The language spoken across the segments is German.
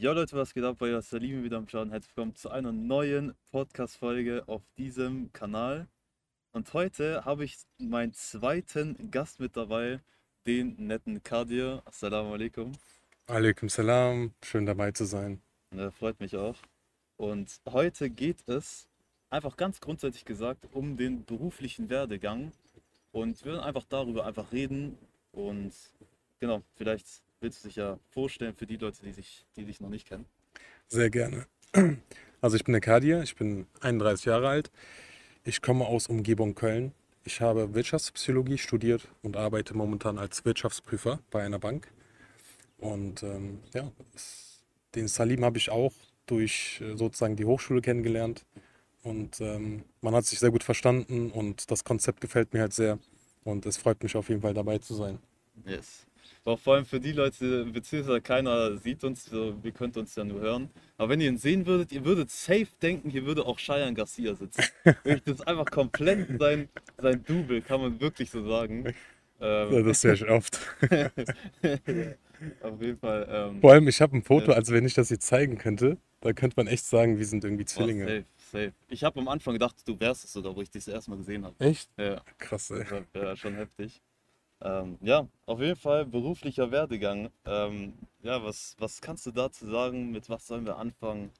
Ja Leute, was geht ab? Bei Salim wieder am Schaden. Herzlich willkommen zu einer neuen Podcast-Folge auf diesem Kanal. Und heute habe ich meinen zweiten Gast mit dabei, den netten Kadir. Assalamu alaikum. Alaikum salam, schön dabei zu sein. Ja, freut mich auch. Und heute geht es einfach ganz grundsätzlich gesagt um den beruflichen Werdegang. Und wir werden einfach darüber einfach reden. Und genau, vielleicht willst du dich ja vorstellen für die Leute, die sich, die dich noch nicht kennen. Sehr gerne. Also ich bin der Kadir, ich bin 31 Jahre alt. Ich komme aus Umgebung Köln. Ich habe Wirtschaftspsychologie studiert und arbeite momentan als Wirtschaftsprüfer bei einer Bank. Und ähm, ja, den Salim habe ich auch durch äh, sozusagen die Hochschule kennengelernt. Und ähm, man hat sich sehr gut verstanden und das Konzept gefällt mir halt sehr. Und es freut mich auf jeden Fall dabei zu sein. Yes. Aber vor allem für die Leute, beziehungsweise keiner sieht uns, so, wir könnten uns ja nur hören. Aber wenn ihr ihn sehen würdet, ihr würdet safe denken, hier würde auch Cheyenne Garcia sitzen. Das ist einfach komplett sein, sein Double, kann man wirklich so sagen. Ähm, das sehr ich oft. auf jeden Fall. Ähm, Vor allem, ich habe ein Foto, also wenn ich das jetzt zeigen könnte, da könnte man echt sagen, wir sind irgendwie Zwillinge. safe, safe. Ich habe am Anfang gedacht, du wärst es sogar, wo ich dich das erste Mal gesehen habe. Echt? Ja. Krass, ey. Ja, ja, schon heftig. Ähm, ja, auf jeden Fall beruflicher Werdegang. Ähm, ja, was, was kannst du dazu sagen? Mit was sollen wir anfangen?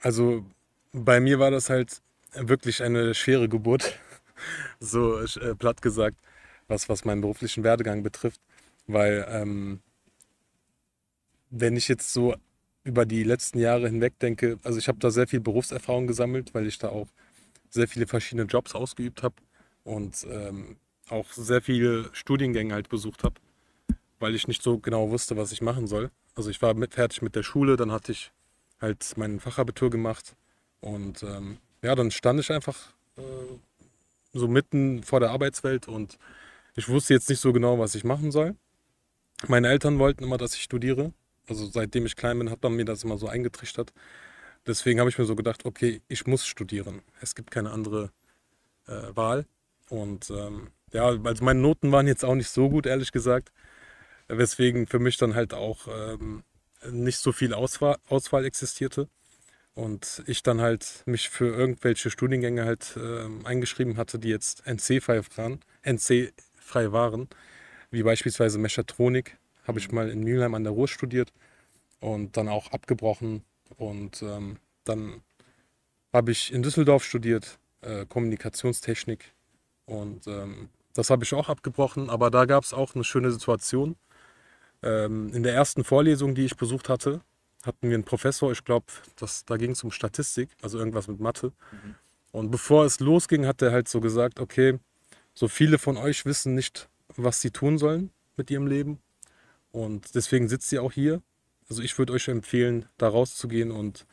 Also bei mir war das halt wirklich eine schwere Geburt, so äh, platt gesagt, was, was meinen beruflichen Werdegang betrifft, weil ähm, wenn ich jetzt so über die letzten Jahre hinweg denke, also ich habe da sehr viel Berufserfahrung gesammelt, weil ich da auch sehr viele verschiedene Jobs ausgeübt habe und ähm, auch sehr viele Studiengänge halt besucht habe, weil ich nicht so genau wusste, was ich machen soll. Also ich war mit, fertig mit der Schule, dann hatte ich halt mein Fachabitur gemacht und ähm, ja, dann stand ich einfach äh, so mitten vor der Arbeitswelt und ich wusste jetzt nicht so genau, was ich machen soll. Meine Eltern wollten immer, dass ich studiere. Also seitdem ich klein bin, hat man mir das immer so eingetrichtert. Deswegen habe ich mir so gedacht, okay, ich muss studieren. Es gibt keine andere äh, Wahl. Und ähm, ja, also meine Noten waren jetzt auch nicht so gut, ehrlich gesagt. Weswegen für mich dann halt auch ähm, nicht so viel Auswahl, Auswahl existierte. Und ich dann halt mich für irgendwelche Studiengänge halt ähm, eingeschrieben hatte, die jetzt NC-frei waren, NC-frei waren, wie beispielsweise Mechatronik, habe ich mal in Mülheim an der Ruhr studiert und dann auch abgebrochen. Und ähm, dann habe ich in Düsseldorf studiert, äh, Kommunikationstechnik. Und ähm, das habe ich auch abgebrochen, aber da gab es auch eine schöne Situation. Ähm, in der ersten Vorlesung, die ich besucht hatte, hatten wir einen Professor, ich glaube, da ging es um Statistik, also irgendwas mit Mathe. Mhm. Und bevor es losging, hat er halt so gesagt, okay, so viele von euch wissen nicht, was sie tun sollen mit ihrem Leben. Und deswegen sitzt ihr auch hier. Also ich würde euch empfehlen, da rauszugehen und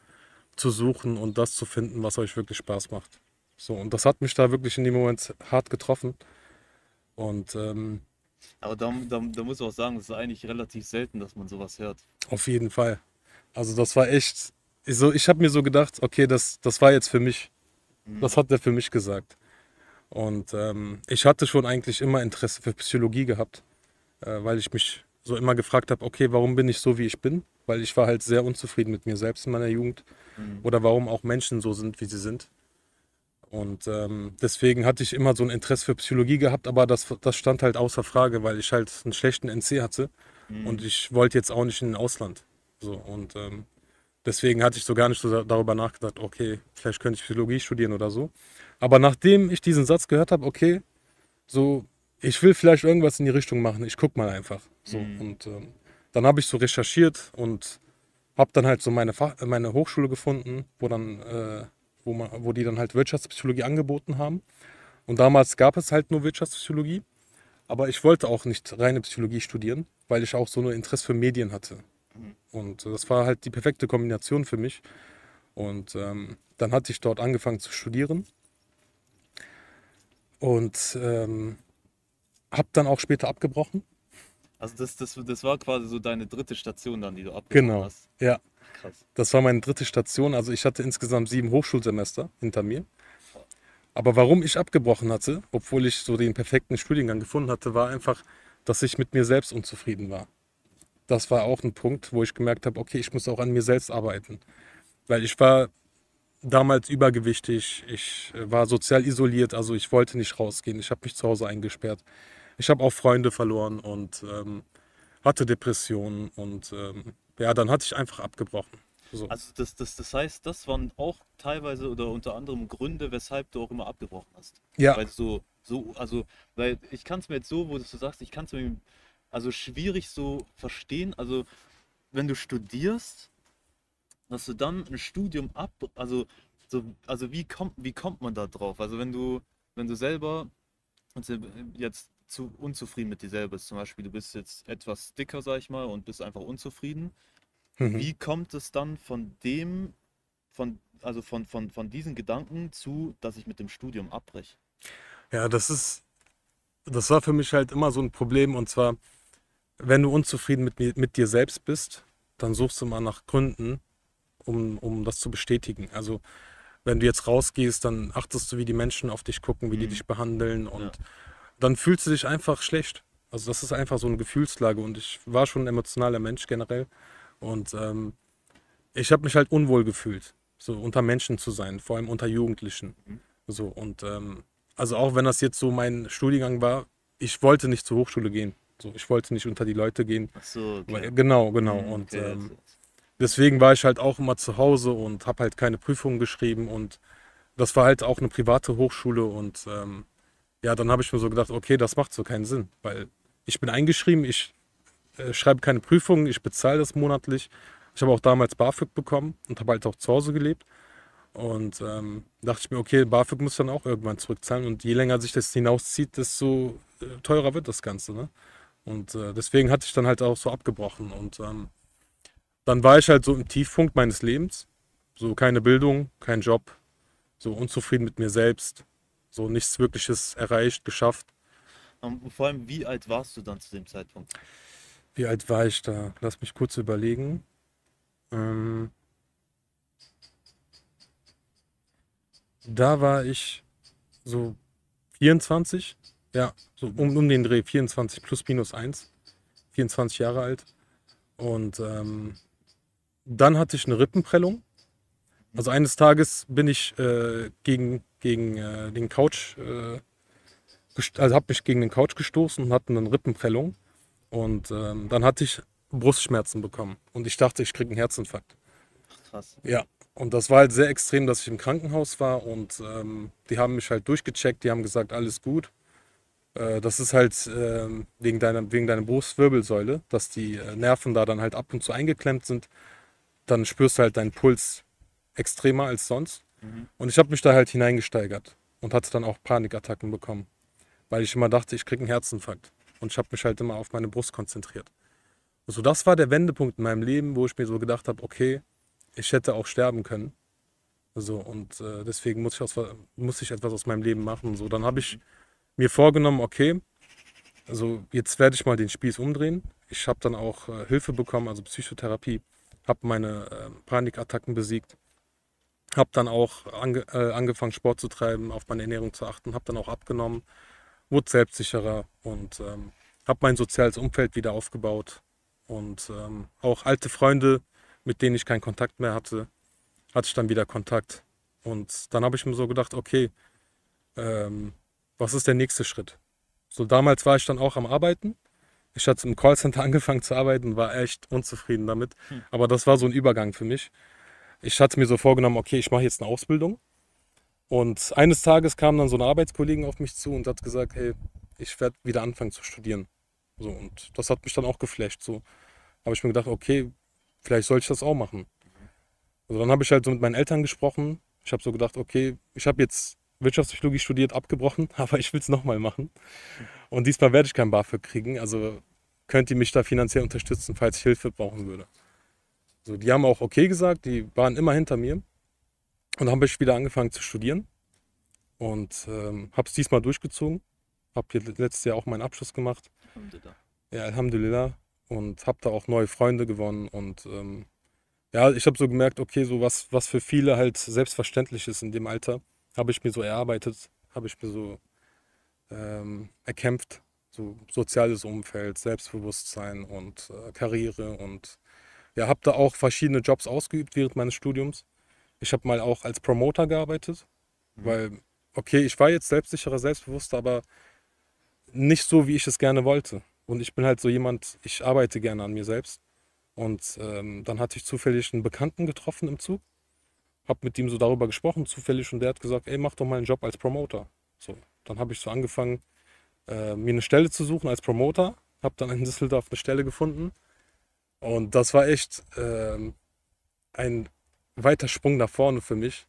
zu suchen und das zu finden, was euch wirklich Spaß macht. So, und das hat mich da wirklich in dem Moment hart getroffen. Und ähm, Aber da, da, da muss ich auch sagen, es ist eigentlich relativ selten, dass man sowas hört. Auf jeden Fall. Also das war echt, ich so, ich habe mir so gedacht, okay, das, das war jetzt für mich. Das hat er für mich gesagt. Und ähm, ich hatte schon eigentlich immer Interesse für Psychologie gehabt, äh, weil ich mich so immer gefragt habe, okay, warum bin ich so, wie ich bin? Weil ich war halt sehr unzufrieden mit mir selbst in meiner Jugend. Mhm. Oder warum auch Menschen so sind, wie sie sind. Und ähm, deswegen hatte ich immer so ein Interesse für Psychologie gehabt, aber das, das stand halt außer Frage, weil ich halt einen schlechten NC hatte. Mhm. Und ich wollte jetzt auch nicht in den Ausland. So, und ähm, deswegen hatte ich so gar nicht so da- darüber nachgedacht, okay, vielleicht könnte ich Psychologie studieren oder so. Aber nachdem ich diesen Satz gehört habe, okay, so, ich will vielleicht irgendwas in die Richtung machen, ich guck mal einfach. So, Mhm. und ähm, dann habe ich so recherchiert und habe dann halt so meine, Fach, äh, meine Hochschule gefunden, wo dann, äh, wo, man, wo die dann halt Wirtschaftspsychologie angeboten haben. Und damals gab es halt nur Wirtschaftspsychologie. Aber ich wollte auch nicht reine Psychologie studieren, weil ich auch so ein Interesse für Medien hatte. Und das war halt die perfekte Kombination für mich. Und ähm, dann hatte ich dort angefangen zu studieren. Und ähm, habe dann auch später abgebrochen. Also das, das, das war quasi so deine dritte Station dann, die du abgebrochen Genau. hast. Ja, Das war meine dritte Station. Also ich hatte insgesamt sieben Hochschulsemester hinter mir. Aber warum ich abgebrochen hatte, obwohl ich so den perfekten Studiengang gefunden hatte, war einfach, dass ich mit mir selbst unzufrieden war. das war auch ein Punkt, wo ich gemerkt habe, okay, ich muss auch an mir selbst arbeiten. Weil ich war damals übergewichtig, ich äh, war sozial isoliert, also ich wollte nicht rausgehen, ich habe mich zu Hause eingesperrt. Ich habe auch Freunde verloren und ähm, hatte Depressionen und ähm, ja, dann hatte ich einfach abgebrochen. So. Also das, das, das heißt, das waren auch teilweise oder unter anderem Gründe, weshalb du auch immer abgebrochen hast. Ja, Weil so, so, also, weil ich kann es mir jetzt so, wo du so sagst, ich kann es mir also schwierig so verstehen. Also, wenn du studierst, dass du dann ein Studium ab, also, so, also wie kommt, wie kommt man da drauf? Also, wenn du, wenn du selber also jetzt zu unzufrieden mit dir selber bist, zum Beispiel, du bist jetzt etwas dicker, sag ich mal, und bist einfach unzufrieden. mhm. Wie kommt es dann von dem, von, also von, von, von diesen Gedanken zu, dass ich mit dem Studium abbreche? ja, das ist, das war für mich halt immer so ein Problem und zwar, wenn du unzufrieden mit, mir- mit dir selbst bist, dann suchst du mal nach Gründen, um, um das zu bestätigen. Also wenn du jetzt rausgehst, dann achtest du, wie die Menschen auf dich gucken, wie die Mhm. dich behandeln Ja. Dann fühlst du dich einfach schlecht. Also das ist einfach so eine Gefühlslage und ich war schon ein emotionaler Mensch generell und ähm, ich habe mich halt unwohl gefühlt, so unter Menschen zu sein, vor allem unter Jugendlichen. Mhm. So und ähm, also auch wenn das jetzt so mein Studiengang war, ich wollte nicht zur Hochschule gehen. So, ich wollte nicht unter die Leute gehen. Ach so, Weil, okay. genau, genau. Mhm, Und okay, ähm, deswegen war ich halt auch immer zu Hause und habe halt keine Prüfungen geschrieben und das war halt auch eine private Hochschule und ähm, ja, dann habe ich mir so gedacht, okay, das macht so keinen Sinn, weil ich bin eingeschrieben, ich äh, schreibe keine Prüfungen, ich bezahle das monatlich. Ich habe auch damals BAföG bekommen und habe halt auch zu Hause gelebt und ähm, dachte ich mir, okay, BAföG muss dann auch irgendwann zurückzahlen und je länger sich das hinauszieht, desto äh, teurer wird das Ganze, ne? Und äh, deswegen hatte ich dann halt auch so abgebrochen und ähm, dann war ich halt so im Tiefpunkt meines Lebens. So keine Bildung, kein Job, so unzufrieden mit mir selbst, so nichts Wirkliches erreicht, geschafft. Und vor allem, wie alt warst du dann zu dem Zeitpunkt? Wie alt war ich da? Lass mich kurz überlegen. Ähm, da war ich so 24, ja, so um, um den Dreh, 24 plus minus 1, 24 Jahre alt. Und ähm, dann hatte ich eine Rippenprellung. Also eines Tages bin ich äh, gegen, gegen äh, den Couch, äh, also habe mich gegen den Couch gestoßen und hatte eine Rippenprellung. Und ähm, dann hatte ich Brustschmerzen bekommen. Und ich dachte, ich kriege einen Herzinfarkt. Krass. Ja. Und das war halt sehr extrem, dass ich im Krankenhaus war und ähm, die haben mich halt durchgecheckt, die haben gesagt, alles gut. Äh, das ist halt ähm, wegen deiner, wegen deiner Brustwirbelsäule, dass die äh, Nerven da dann halt ab und zu eingeklemmt sind. Dann spürst du halt deinen Puls extremer als sonst. Und ich habe mich da halt hineingesteigert und hatte dann auch Panikattacken bekommen, weil ich immer dachte, ich kriege einen Herzinfarkt. Und ich habe mich halt immer auf meine Brust konzentriert. Also das war der Wendepunkt in meinem Leben, wo ich mir so gedacht habe, okay, ich hätte auch sterben können. So, und äh, deswegen muss ich, aus, muss ich etwas aus meinem Leben machen. So, dann habe ich mir vorgenommen, okay, also jetzt werde ich mal den Spieß umdrehen. Ich habe dann auch äh, Hilfe bekommen, also Psychotherapie, habe meine äh, Panikattacken besiegt, habe dann auch ange, äh, angefangen, Sport zu treiben, auf meine Ernährung zu achten, habe dann auch abgenommen, wurde selbstsicherer und ähm, habe mein soziales Umfeld wieder aufgebaut und ähm, auch alte Freunde, mit denen ich keinen Kontakt mehr hatte, hatte ich dann wieder Kontakt. Und dann habe ich mir so gedacht, okay, ähm, was ist der nächste Schritt? So damals war ich dann auch am Arbeiten. Ich hatte im Callcenter angefangen zu arbeiten, war echt unzufrieden damit. Hm. Aber das war so ein Übergang für mich. Ich hatte mir so vorgenommen, okay, ich mache jetzt eine Ausbildung. Und eines Tages kam dann so eine Arbeitskollegin auf mich zu und hat gesagt, hey, ich werde wieder anfangen zu studieren. So, und das hat mich dann auch geflasht. So habe ich mir gedacht, okay, vielleicht soll ich das auch machen. Also dann habe ich halt so mit meinen Eltern gesprochen. Ich habe so gedacht, okay, ich habe jetzt Wirtschaftspsychologie studiert, abgebrochen, aber ich will es nochmal machen. Und diesmal werde ich kein BAföG kriegen. Also könnt ihr mich da finanziell unterstützen, falls ich Hilfe brauchen würde. So, die haben auch okay gesagt, die waren immer hinter mir. Und dann habe ich wieder angefangen zu studieren und ähm, habe es diesmal durchgezogen. Habe hier letztes Jahr auch meinen Abschluss gemacht. Alhamdulillah. Ja, Alhamdulillah. Und habe da auch neue Freunde gewonnen. Und ähm, ja, ich habe so gemerkt, okay, so was, was für viele halt selbstverständlich ist in dem Alter, habe ich mir so erarbeitet, habe ich mir so ähm, erkämpft. So soziales Umfeld, Selbstbewusstsein und äh, Karriere und ja, habe da auch verschiedene Jobs ausgeübt während meines Studiums. Ich habe mal auch als Promoter gearbeitet, Mhm. weil, okay, ich war jetzt selbstsicherer, selbstbewusster, aber nicht so, wie ich es gerne wollte. Und ich bin halt so jemand, ich arbeite gerne an mir selbst. Und ähm, dann hatte ich zufällig einen Bekannten getroffen im Zug, habe mit ihm so darüber gesprochen, zufällig, und der hat gesagt, ey, mach doch mal einen Job als Promoter. So, dann habe ich so angefangen, äh, mir eine Stelle zu suchen als Promoter, habe dann in Düsseldorf eine Stelle gefunden. Und das war echt ähm, ein weiter Sprung nach vorne für mich,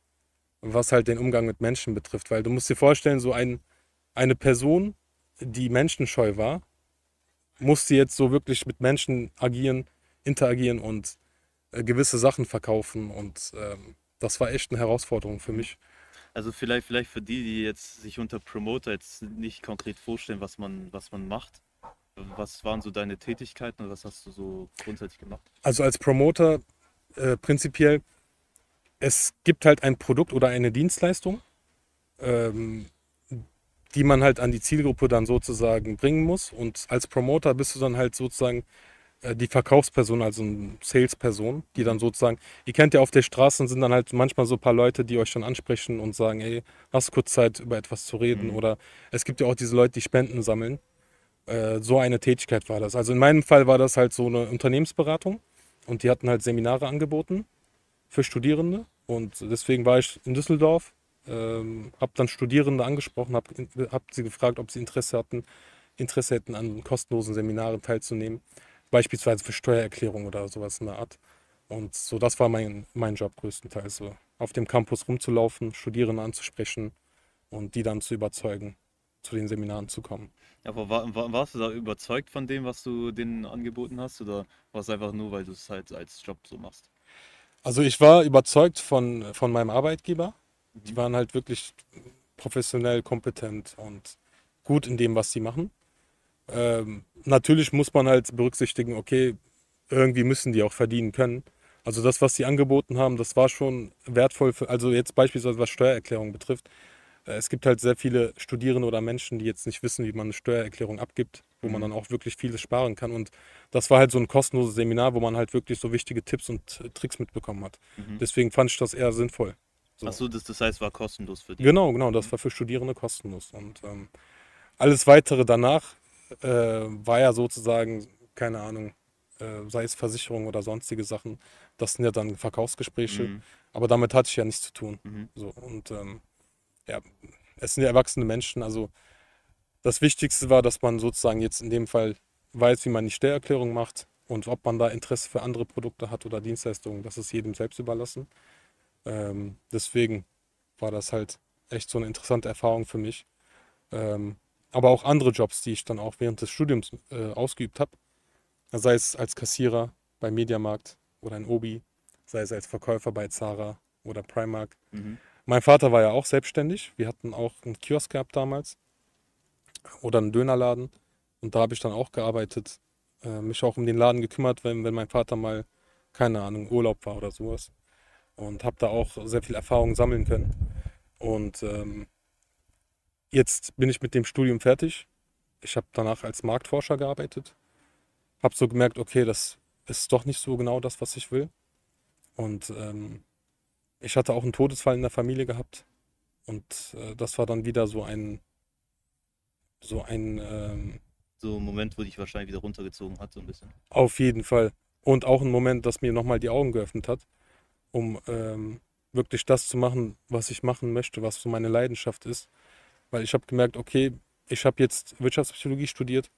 was halt den Umgang mit Menschen betrifft. Weil du musst dir vorstellen, so ein, eine Person, die menschenscheu war, musste jetzt so wirklich mit Menschen agieren, interagieren und äh, gewisse Sachen verkaufen. Und ähm, das war echt eine Herausforderung für mich. Also vielleicht, vielleicht für die, die jetzt sich unter Promoter jetzt nicht konkret vorstellen, was man, was man macht. Was waren so deine Tätigkeiten und was hast du so grundsätzlich gemacht? Also als Promoter äh, prinzipiell, es gibt halt ein Produkt oder eine Dienstleistung, ähm, die man halt an die Zielgruppe dann sozusagen bringen muss. Und als Promoter bist du dann halt sozusagen äh, die Verkaufsperson, also eine Salesperson, die dann sozusagen, ihr kennt ja auf der Straße sind dann halt manchmal so ein paar Leute, die euch dann ansprechen und sagen, ey, hast du kurz Zeit, über etwas zu reden? Mhm. Oder es gibt ja auch diese Leute, die Spenden sammeln. Äh, so eine Tätigkeit war das. Also in meinem Fall war das halt so eine Unternehmensberatung und die hatten halt Seminare angeboten für Studierende und deswegen war ich in Düsseldorf, ähm, habe dann Studierende angesprochen, habe hab sie gefragt, ob sie Interesse hatten, Interesse hätten an kostenlosen Seminaren teilzunehmen, beispielsweise für Steuererklärung oder sowas in der Art. Und so, das war mein, mein Job größtenteils, so auf dem Campus rumzulaufen, Studierende anzusprechen und die dann zu überzeugen, zu den Seminaren zu kommen. Aber war, war, warst du da überzeugt von dem, was du denen angeboten hast? Oder war es einfach nur, weil du es halt als Job so machst? Also ich war überzeugt von, von meinem Arbeitgeber. Die Mhm. waren halt wirklich professionell, kompetent und gut in dem, was sie machen. Ähm, natürlich muss man halt berücksichtigen, okay, irgendwie müssen die auch verdienen können. Also das, was sie angeboten haben, das war schon wertvoll für, also jetzt beispielsweise was Steuererklärung betrifft. Äh, Es gibt halt sehr viele Studierende oder Menschen, die jetzt nicht wissen, wie man eine Steuererklärung abgibt, wo man Mhm. dann auch wirklich vieles sparen kann. Und das war halt so ein kostenloses Seminar, wo man halt wirklich so wichtige Tipps und äh, Tricks mitbekommen hat. Mhm. Deswegen fand ich das eher sinnvoll. So. Achso, das, das heißt, war kostenlos für die. Genau, genau, das war für Studierende kostenlos. Und ähm, alles weitere danach äh, war ja sozusagen, keine Ahnung, äh, sei es Versicherung oder sonstige Sachen. Das sind ja dann Verkaufsgespräche, Mhm. aber damit hatte ich ja nichts zu tun. Mhm. So, und ähm, ja, es sind ja erwachsene Menschen. Also das Wichtigste war, dass man sozusagen jetzt in dem Fall weiß, wie man die Steuererklärung macht und ob man da Interesse für andere Produkte hat oder Dienstleistungen. Das ist jedem selbst überlassen. Ähm, deswegen war das halt echt so eine interessante Erfahrung für mich. Ähm, aber auch andere Jobs, die ich dann auch während des Studiums äh, ausgeübt habe. Sei es als Kassierer bei Mediamarkt oder in Obi, sei es als Verkäufer bei Zara oder Primark. Mhm. Mein Vater war ja auch selbstständig. Wir hatten auch einen Kiosk gehabt damals oder einen Dönerladen. Und da habe ich dann auch gearbeitet, äh, mich auch um den Laden gekümmert, wenn, wenn mein Vater mal, keine Ahnung, Urlaub war oder sowas. Und habe da auch sehr viel Erfahrung sammeln können. Und ähm, jetzt bin ich mit dem Studium fertig. Ich habe danach als Marktforscher gearbeitet. Habe so gemerkt, okay, das ist doch nicht so genau das, was ich will. Und ähm, ich hatte auch einen Todesfall in der Familie gehabt. Und äh, das war dann wieder so ein, so ein, ähm, So ein Moment, wo dich wahrscheinlich wieder runtergezogen hat, so ein bisschen. auf jeden Fall. Und auch ein Moment, das mir nochmal die Augen geöffnet hat, um ähm, wirklich das zu machen, was ich machen möchte, was so meine Leidenschaft ist. Weil ich habe gemerkt, okay, ich habe jetzt Wirtschaftspsychologie studiert,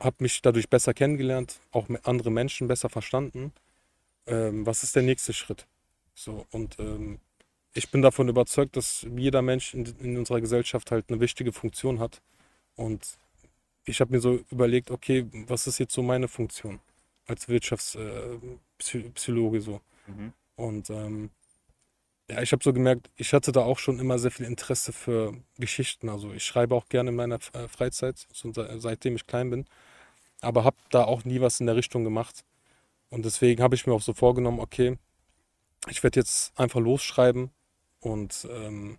habe mich dadurch besser kennengelernt, auch mit andere Menschen besser verstanden. Ähm, was ist der nächste Schritt? So, und ähm, ich bin davon überzeugt, dass jeder Mensch in, in unserer Gesellschaft halt eine wichtige Funktion hat. Und ich habe mir so überlegt, okay, was ist jetzt so meine Funktion als Wirtschaftspsychologe so? Mhm. Und ähm, ja, ich habe so gemerkt, ich hatte da auch schon immer sehr viel Interesse für Geschichten. Also ich schreibe auch gerne in meiner äh, Freizeit, seitdem ich klein bin, aber habe da auch nie was in der Richtung gemacht. Und deswegen habe ich mir auch so vorgenommen, okay, ich werde jetzt einfach losschreiben und ähm,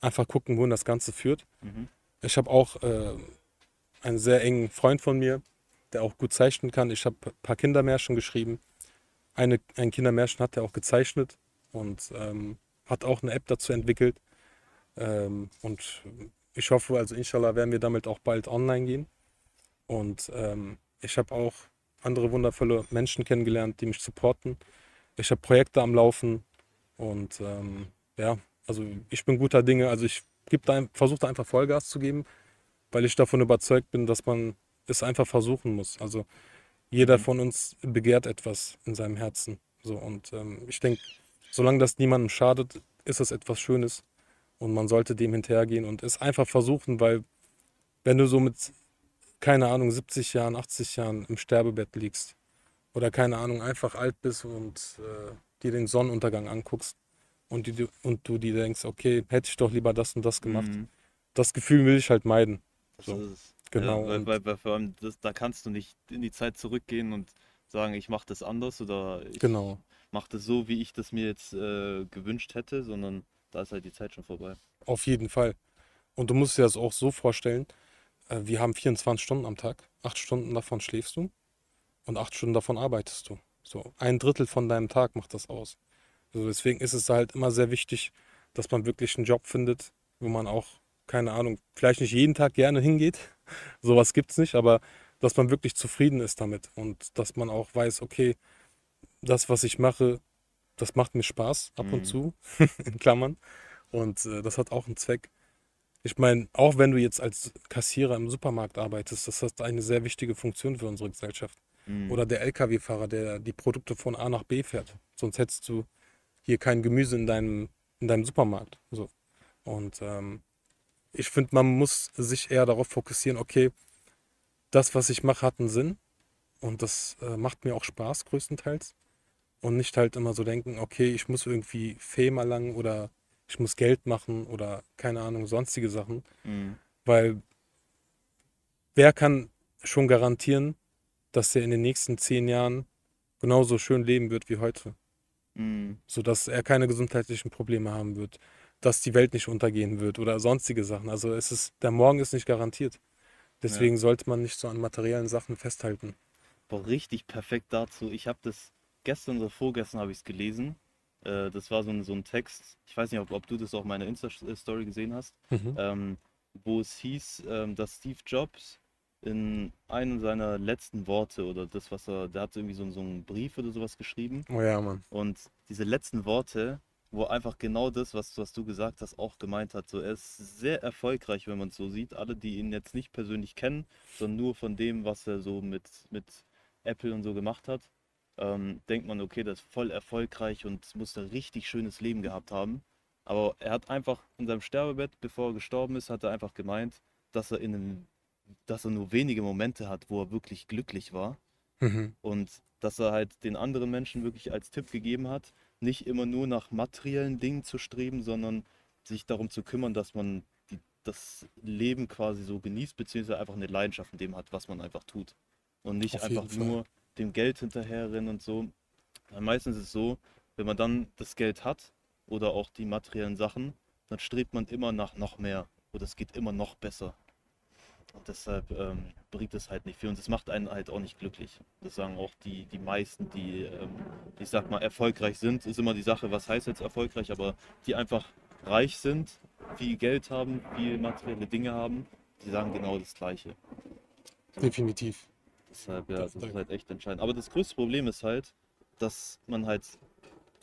einfach gucken, wohin das Ganze führt. Mhm. Ich habe auch äh, einen sehr engen Freund von mir, der auch gut zeichnen kann. Ich habe ein paar Kindermärchen geschrieben. Eine, ein Kindermärchen hat er auch gezeichnet und ähm, hat auch eine App dazu entwickelt. Ähm, und ich hoffe, also inshallah werden wir damit auch bald online gehen. Und ähm, ich habe auch andere wundervolle Menschen kennengelernt, die mich supporten. Ich habe Projekte am Laufen und ähm, ja, also ich bin guter Dinge. Also ich versuche da einfach Vollgas zu geben, weil ich davon überzeugt bin, dass man es einfach versuchen muss. Also jeder mhm. von uns begehrt etwas in seinem Herzen. So und ähm, ich denke, solange das niemandem schadet, ist es etwas Schönes und man sollte dem hinterhergehen und es einfach versuchen, weil wenn du so mit keine Ahnung 70 Jahren, 80 Jahren im Sterbebett liegst oder keine Ahnung einfach alt bist und äh, dir den Sonnenuntergang anguckst und, die, und du dir denkst, okay, hätte ich doch lieber das und das gemacht. Mhm. Das Gefühl will ich halt meiden. So. Genau. Ja, weil, weil, weil, vor allem das, da kannst du nicht in die Zeit zurückgehen und sagen, ich mache das anders oder ich genau. mache das so, wie ich das mir jetzt äh, gewünscht hätte, sondern da ist halt die Zeit schon vorbei. Auf jeden Fall. Und du musst dir das auch so vorstellen, äh, wir haben 24 Stunden am Tag, acht Stunden davon schläfst du und acht Stunden davon arbeitest du. So ein Drittel von deinem Tag macht das aus. Also deswegen ist es halt immer sehr wichtig, dass man wirklich einen Job findet, wo man auch, keine Ahnung, vielleicht nicht jeden Tag gerne hingeht, sowas gibt es nicht, aber dass man wirklich zufrieden ist damit und dass man auch weiß, okay, das, was ich mache, das macht mir Spaß ab und mhm. zu, in Klammern. Und äh, das hat auch einen Zweck. Ich meine, auch wenn du jetzt als Kassierer im Supermarkt arbeitest, das hat eine sehr wichtige Funktion für unsere Gesellschaft. Mhm. Oder der Lkw-Fahrer, der die Produkte von A nach B fährt. Sonst hättest du hier kein Gemüse in deinem, in deinem Supermarkt. So. Und ähm, ich finde, man muss sich eher darauf fokussieren, okay, das, was ich mache, hat einen Sinn. Und das äh, macht mir auch Spaß größtenteils. Und nicht halt immer so denken, okay, ich muss irgendwie Fame erlangen oder ich muss Geld machen oder keine Ahnung, sonstige Sachen. Mhm. Weil wer kann schon garantieren, dass er in den nächsten zehn Jahren genauso schön leben wird wie heute? Mhm. Sodass er keine gesundheitlichen Probleme haben wird, dass die Welt nicht untergehen wird oder sonstige Sachen. Also es ist, der Morgen ist nicht garantiert. Deswegen ja. sollte man nicht so an materiellen Sachen festhalten. Boah, richtig perfekt dazu. Ich habe das gestern oder vorgestern habe ich es gelesen. Äh, das war so ein, so ein Text. Ich weiß nicht, ob, ob du das auch in meiner Insta-Story gesehen hast, mhm. ähm, wo es hieß, ähm, dass Steve Jobs in einem seiner letzten Worte oder das, was er, der hat irgendwie so, so einen Brief oder sowas geschrieben. Oh ja, Mann. Und diese letzten Worte, wo einfach genau das, was, was du gesagt hast, auch gemeint hat. So, er ist sehr erfolgreich, wenn man es so sieht. Alle, die ihn jetzt nicht persönlich kennen, sondern nur von dem, was er so mit, mit Apple und so gemacht hat, ähm, denkt man, okay, das ist voll erfolgreich und muss ein richtig schönes Leben gehabt haben. Aber er hat einfach in seinem Sterbebett, bevor er gestorben ist, hat er einfach gemeint, dass er in einem, dass er nur wenige Momente hat, wo er wirklich glücklich war. Mhm. Und dass er halt den anderen Menschen wirklich als Tipp gegeben hat, nicht immer nur nach materiellen Dingen zu streben, sondern sich darum zu kümmern, dass man die, das Leben quasi so genießt, beziehungsweise einfach eine Leidenschaft in dem hat, was man einfach tut. Und nicht Auf einfach nur dem Geld hinterherrennen und so. Weil meistens ist es so, wenn man dann das Geld hat oder auch die materiellen Sachen, dann strebt man immer nach noch mehr oder es geht immer noch besser. Und deshalb ähm, bringt es halt nicht viel und es macht einen halt auch nicht glücklich. Das sagen auch die, die meisten, die, ähm, ich sag mal, erfolgreich sind. Ist immer die Sache, was heißt jetzt erfolgreich, aber die einfach reich sind, viel Geld haben, viel materielle Dinge haben, die sagen genau das Gleiche. Definitiv. Deshalb, ja, das, das ist halt echt entscheidend. Aber das größte Problem ist halt, dass man halt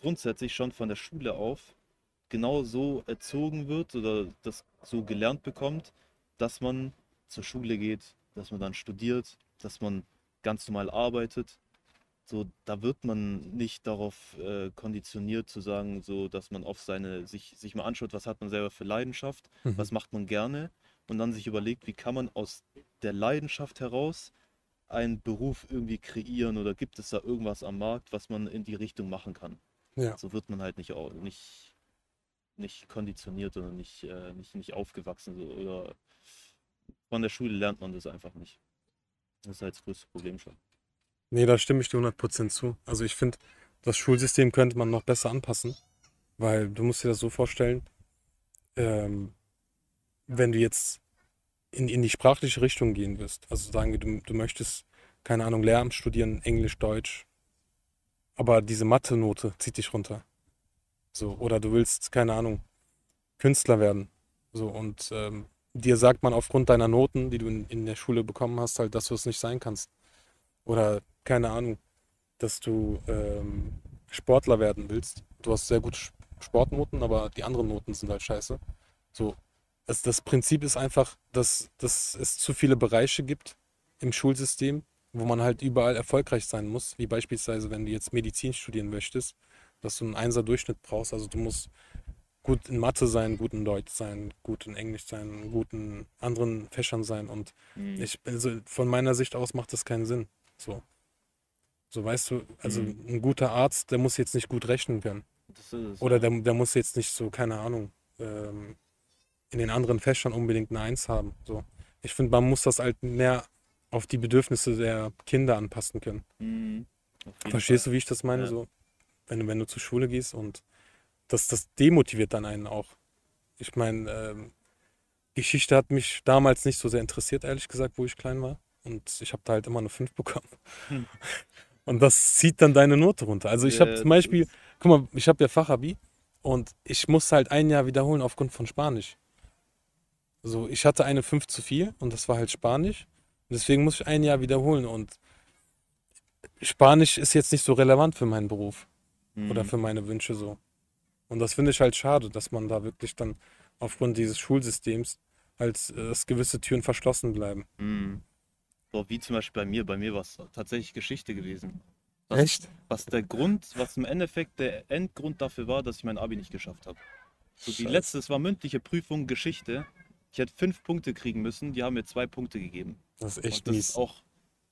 grundsätzlich schon von der Schule auf genau so erzogen wird oder das so gelernt bekommt, dass man zur Schule geht, dass man dann studiert, dass man ganz normal arbeitet. So, da wird man nicht darauf äh, konditioniert zu sagen, so dass man auf seine, sich, sich mal anschaut, was hat man selber für Leidenschaft, mhm. was macht man gerne und dann sich überlegt, wie kann man aus der Leidenschaft heraus einen Beruf irgendwie kreieren oder gibt es da irgendwas am Markt, was man in die Richtung machen kann. Ja. So wird man halt nicht, nicht, nicht konditioniert oder nicht, äh, nicht, nicht aufgewachsen so, oder von der Schule lernt man das einfach nicht. Das ist halt das größte Problem schon. Nee, da stimme ich dir 100% zu. Also ich finde, das Schulsystem könnte man noch besser anpassen, weil du musst dir das so vorstellen, ähm, wenn du jetzt in, in die sprachliche Richtung gehen wirst. Also sagen wir, du, du möchtest, keine Ahnung, Lehramt studieren, Englisch, Deutsch, aber diese Mathe-Note zieht dich runter. So, oder du willst, keine Ahnung, Künstler werden. So, und ähm, dir sagt man aufgrund deiner Noten, die du in, in der Schule bekommen hast, halt, dass du es nicht sein kannst. Oder, keine Ahnung, dass du ähm, Sportler werden willst. Du hast sehr gute Sportnoten, aber die anderen Noten sind halt scheiße. So, das, das Prinzip ist einfach, dass, dass es zu viele Bereiche gibt im Schulsystem, wo man halt überall erfolgreich sein muss. Wie beispielsweise, wenn du jetzt Medizin studieren möchtest, dass du einen Einser-Durchschnitt brauchst. Also du musst gut in Mathe sein, gut in Deutsch sein, gut in Englisch sein, gut in anderen Fächern sein. Und mhm. ich, also von meiner Sicht aus macht das keinen Sinn. So. So weißt du, also mhm. ein guter Arzt, der muss jetzt nicht gut rechnen können. Oder der, der muss jetzt nicht so, keine Ahnung, ähm, in den anderen Fächern unbedingt eine Eins haben. So. Ich finde, man muss das halt mehr auf die Bedürfnisse der Kinder anpassen können. Mhm. Verstehst Fall. du, wie ich das meine? Ja. So, wenn du, wenn du zur Schule gehst und das, das demotiviert dann einen auch. Ich meine, ähm, Geschichte hat mich damals nicht so sehr interessiert, ehrlich gesagt, wo ich klein war. Und ich habe da halt immer eine 5 bekommen. Hm. Und das zieht dann deine Note runter. Also ich habe zum Beispiel, guck mal, ich habe ja Fachabi und ich musste halt ein Jahr wiederholen aufgrund von Spanisch. So, ich hatte eine 5 zu 4 und das war halt Spanisch. Deswegen muss ich ein Jahr wiederholen und Spanisch ist jetzt nicht so relevant für meinen Beruf mhm. oder für meine Wünsche so. Und das finde ich halt schade, dass man da wirklich dann aufgrund dieses Schulsystems halt, äh, dass gewisse Türen verschlossen bleiben. Mhm. So, wie zum Beispiel bei mir. Bei mir war es tatsächlich Geschichte gewesen. Was, Echt? Was der Grund, was im Endeffekt der Endgrund dafür war, dass ich mein Abi nicht geschafft habe. So, die letzte, es war mündliche Prüfung Geschichte. Ich hätte fünf Punkte kriegen müssen, die haben mir zwei Punkte gegeben. Das ist echt und das mies. Ist auch,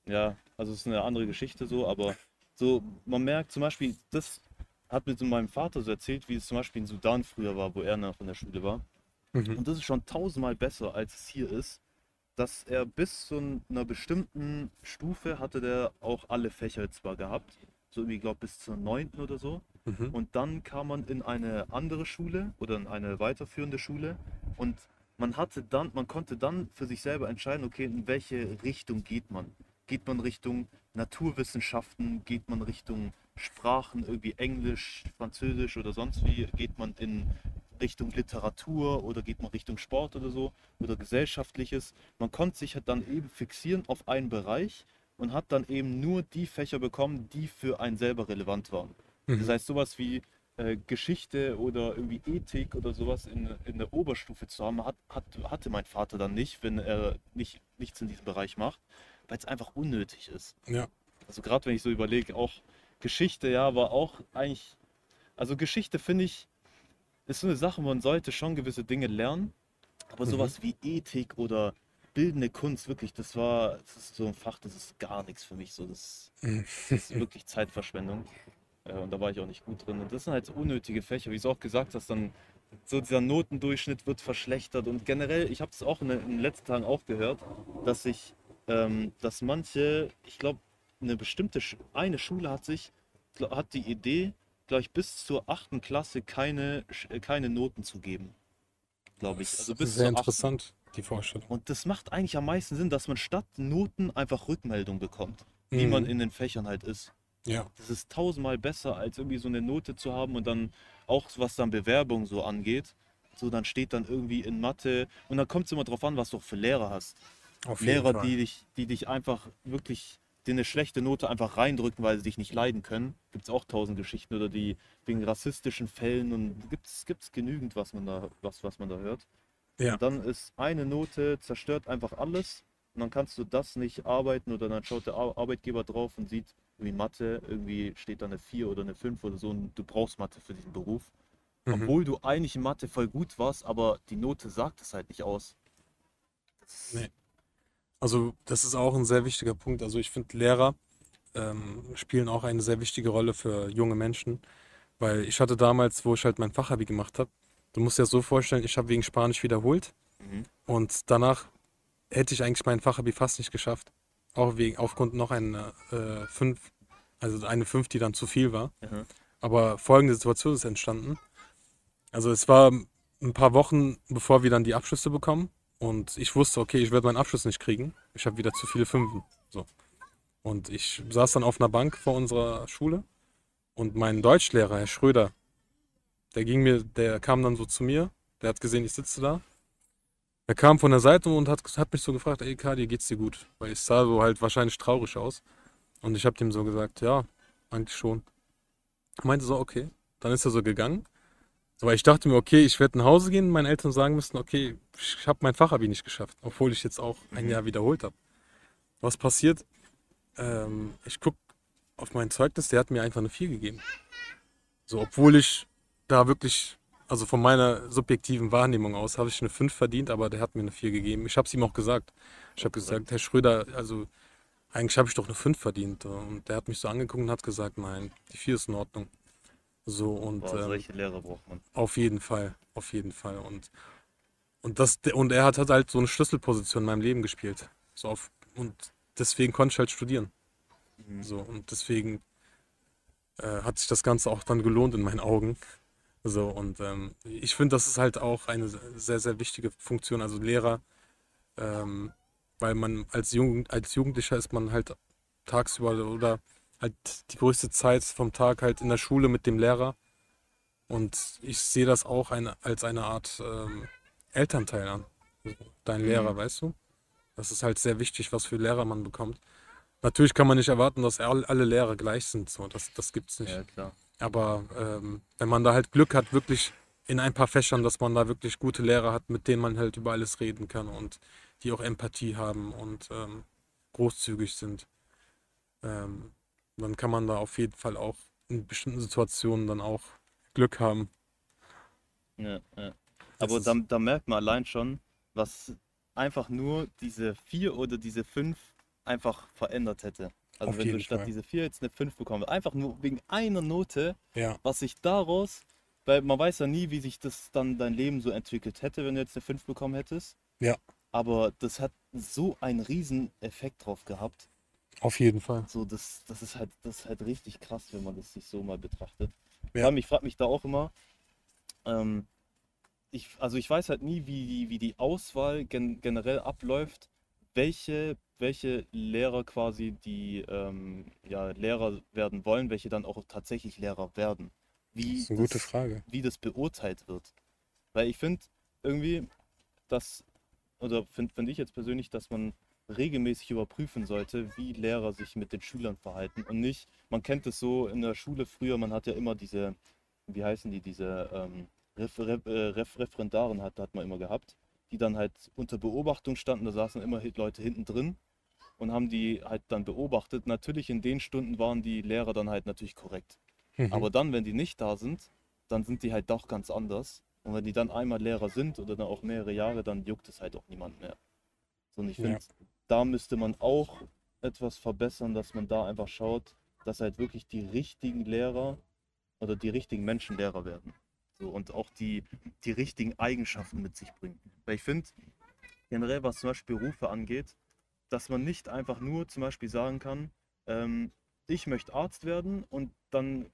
ja, also es ist eine andere Geschichte so, aber so, man merkt zum Beispiel, das hat mir so meinem Vater so erzählt, wie es zum Beispiel in Sudan früher war, wo er noch in der Schule war. Mhm. Und das ist schon tausendmal besser, als es hier ist, dass er bis zu einer bestimmten Stufe hatte der auch alle Fächer zwar gehabt, so irgendwie, glaube bis zur neunten oder so. Mhm. Und dann kam man in eine andere Schule oder in eine weiterführende Schule und man hatte dann, man konnte dann für sich selber entscheiden, okay, in welche Richtung geht man. Geht man Richtung Naturwissenschaften, geht man Richtung Sprachen, irgendwie Englisch, Französisch oder sonst wie, geht man in Richtung Literatur oder geht man Richtung Sport oder so oder Gesellschaftliches. Man konnte sich halt dann eben fixieren auf einen Bereich und hat dann eben nur die Fächer bekommen, die für einen selber relevant waren. Mhm. Das heißt, sowas wie äh, Geschichte oder irgendwie Ethik oder sowas in, in der Oberstufe zu haben, hat, hat, hatte mein Vater dann nicht, wenn er nicht, nichts in diesem Bereich macht, weil es einfach unnötig ist. Ja. Also gerade wenn ich so überlege, auch Geschichte, ja, war auch eigentlich, also Geschichte finde ich, ist so eine Sache, man sollte schon gewisse Dinge lernen, aber mhm. sowas wie Ethik oder bildende Kunst, wirklich, das war, das ist so ein Fach, das ist gar nichts für mich, so, das, mhm. das ist wirklich Zeitverschwendung. Äh, und da war ich auch nicht gut drin. Und das sind halt so unnötige Fächer, wie du auch gesagt hast, dann so dieser Notendurchschnitt wird verschlechtert. Und generell, ich habe es auch in, in, den letzten Tagen auch gehört, dass sich, ähm, dass manche, ich glaube, eine bestimmte, eine Schule hat sich, hat die Idee, glaube ich, bis zur achten Klasse keine, keine Noten zu geben. Glaube ich. Also bis sehr interessant, die Vorstellung. Und das macht eigentlich am meisten Sinn, dass man statt Noten einfach Rückmeldung bekommt, wie mhm. man in den Fächern halt ist. Ja. Das ist tausendmal besser, als irgendwie so eine Note zu haben und dann auch was dann Bewerbung so angeht. So, dann steht dann irgendwie in Mathe und dann kommt es immer drauf an, was du auch für Lehrer hast. Auf Lehrer, Fall. die dich, die dich einfach wirklich dir eine schlechte Note einfach reindrücken, weil sie dich nicht leiden können. Gibt es auch tausend Geschichten oder die wegen rassistischen Fällen und gibt es genügend, was man da, was, was man da hört. Ja. Und dann ist eine Note, zerstört einfach alles und dann kannst du das nicht arbeiten oder dann schaut der Arbeitgeber drauf und sieht, irgendwie Mathe, irgendwie steht da eine 4 oder eine 5 oder so und du brauchst Mathe für diesen Beruf. Mhm. Obwohl du eigentlich in Mathe voll gut warst, aber die Note sagt es halt nicht aus. Nee. Also das ist auch ein sehr wichtiger Punkt. Also ich finde, Lehrer ähm, spielen auch eine sehr wichtige Rolle für junge Menschen, weil ich hatte damals, wo ich halt mein Fachabi gemacht habe, du musst dir das so vorstellen, ich habe wegen Spanisch wiederholt mhm. und danach hätte ich eigentlich mein Fachabi fast nicht geschafft. Auch wegen, aufgrund noch einer äh, 5, also eine 5, die dann zu viel war. Mhm. Aber folgende Situation ist entstanden. Also es war ein paar Wochen, bevor wir dann die Abschlüsse bekommen. Und ich wusste, okay, ich werde meinen Abschluss nicht kriegen. Ich habe wieder zu viele Fünfen. So. Und ich saß dann auf einer Bank vor unserer Schule und mein Deutschlehrer, Herr Schröder, der ging mir, der kam dann so zu mir, der hat gesehen, ich sitze da. Er kam von der Seite und hat, hat mich so gefragt, ey Kadi, geht's dir gut? Weil ich sah so halt wahrscheinlich traurig aus. Und ich habe dem so gesagt, ja, eigentlich schon. Er meinte so, okay. Dann ist er so gegangen. So, weil ich dachte mir, okay, ich werde nach Hause gehen, meinen Eltern sagen müssen, okay, ich habe mein Fachabi nicht geschafft, obwohl ich jetzt auch ein Jahr wiederholt habe. Was passiert? Ähm, ich gucke auf mein Zeugnis, der hat mir einfach eine 4 gegeben. So, obwohl ich da wirklich, also von meiner subjektiven Wahrnehmung aus, habe ich eine 5 verdient, aber der hat mir eine 4 gegeben. Ich habe es ihm auch gesagt. Ich habe gesagt, Herr Schröder, also eigentlich habe ich doch eine 5 verdient. Und der hat mich so angeguckt und hat gesagt, nein, die 4 ist in Ordnung. So und Boah, ähm, solche Lehrer braucht man. auf jeden Fall, auf jeden Fall. Und, und, das, und er hat, hat halt so eine Schlüsselposition in meinem Leben gespielt. So auf, und deswegen konnte ich halt studieren. Mhm. So, und deswegen äh, hat sich das Ganze auch dann gelohnt in meinen Augen. So, und ähm, ich finde, das ist halt auch eine sehr, sehr wichtige Funktion, also Lehrer, ähm, weil man als, Jugend, als Jugendlicher ist man halt tagsüber oder halt die größte Zeit vom Tag halt in der Schule mit dem Lehrer. Und ich sehe das auch eine, als eine Art ähm, Elternteil an. Dein Lehrer, Mhm. weißt du? Das ist halt sehr wichtig, was für Lehrer man bekommt. Natürlich kann man nicht erwarten, dass all- alle Lehrer gleich sind. So, das, das gibt's nicht. Ja, klar. Aber ähm, wenn man da halt Glück hat, wirklich in ein paar Fächern, dass man da wirklich gute Lehrer hat, mit denen man halt über alles reden kann und die auch Empathie haben und ähm, großzügig sind, ähm, dann kann man da auf jeden Fall auch in bestimmten Situationen dann auch Glück haben. Ja, ja. Aber da, da merkt man allein schon, was einfach nur diese 4 oder diese 5 einfach verändert hätte. Also auf wenn du statt Fall. diese 4 jetzt eine 5 bekommst, einfach nur wegen einer Note, Ja, was sich daraus, weil man weiß ja nie, wie sich das dann dein Leben so entwickelt hätte, wenn du jetzt eine 5 bekommen hättest. ja, Aber das hat so einen riesen Effekt drauf gehabt. Auf jeden Fall. So, das, das ist halt, das ist halt richtig krass, wenn man das sich so mal betrachtet. Ja, ich frage mich da auch immer, ähm, ich, also ich weiß halt nie, wie die, wie die Auswahl gen generell abläuft, welche, welche Lehrer quasi die ähm, ja, Lehrer werden wollen, welche dann auch tatsächlich Lehrer werden. das Wie ist eine gute das, Frage. wie das beurteilt wird. Weil ich finde irgendwie, dass, oder finde find ich jetzt persönlich, dass man regelmäßig überprüfen sollte, wie Lehrer sich mit den Schülern verhalten und nicht, man kennt es so in der Schule früher, man hat ja immer diese, wie heißen die, diese ähm, Ref, Ref, äh, Ref, Referendaren hat, hat man immer gehabt, die dann halt unter Beobachtung standen, da saßen immer Leute hinten drin und haben die halt dann beobachtet. Natürlich in den Stunden waren die Lehrer dann halt natürlich korrekt. Mhm. Aber dann, wenn die nicht da sind, dann sind die halt doch ganz anders. Und wenn die dann einmal Lehrer sind oder dann auch mehrere Jahre, dann juckt es halt auch niemand mehr. So, Und ich Ja, finde, da müsste man auch etwas verbessern, dass man da einfach schaut, dass halt wirklich die richtigen Lehrer oder die richtigen Menschen Lehrer werden. So, und auch die, die richtigen Eigenschaften mit sich bringen. Weil ich finde, generell was zum Beispiel Berufe angeht, dass man nicht einfach nur zum Beispiel sagen kann, ähm, ich möchte Arzt werden und dann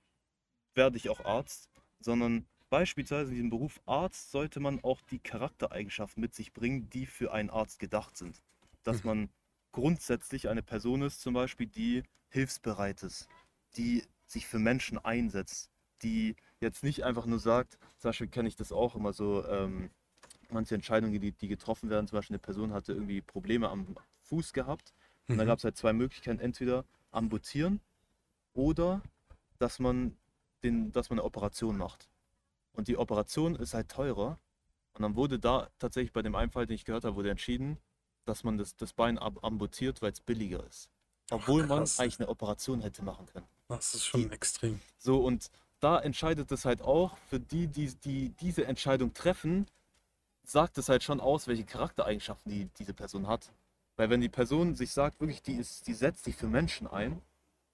werde ich auch Arzt, sondern beispielsweise in diesem Beruf Arzt sollte man auch die Charaktereigenschaften mit sich bringen, die für einen Arzt gedacht sind. Dass Mhm. man grundsätzlich eine Person ist, zum Beispiel, die hilfsbereit ist, die sich für Menschen einsetzt, die jetzt nicht einfach nur sagt, zum Beispiel kenne ich das auch immer so, ähm, manche Entscheidungen, die, die getroffen werden, zum Beispiel eine Person hatte irgendwie Probleme am Fuß gehabt und da Mhm. gab es halt zwei Möglichkeiten, entweder amputieren oder dass man, den, dass man eine Operation macht. Und die Operation ist halt teurer. Und dann wurde da tatsächlich bei dem einen Fall, den ich gehört habe, wurde entschieden, dass man das, das Bein ab amputiert, weil es billiger ist. Ach, Obwohl man krass. eigentlich eine Operation hätte machen können. Das ist schon Die, extrem. so, und da entscheidet es halt auch, für die, die, die diese Entscheidung treffen, sagt es halt schon aus, welche Charaktereigenschaften die, diese Person hat. Weil wenn die Person sich sagt, wirklich, die, ist, die setzt sich für Menschen ein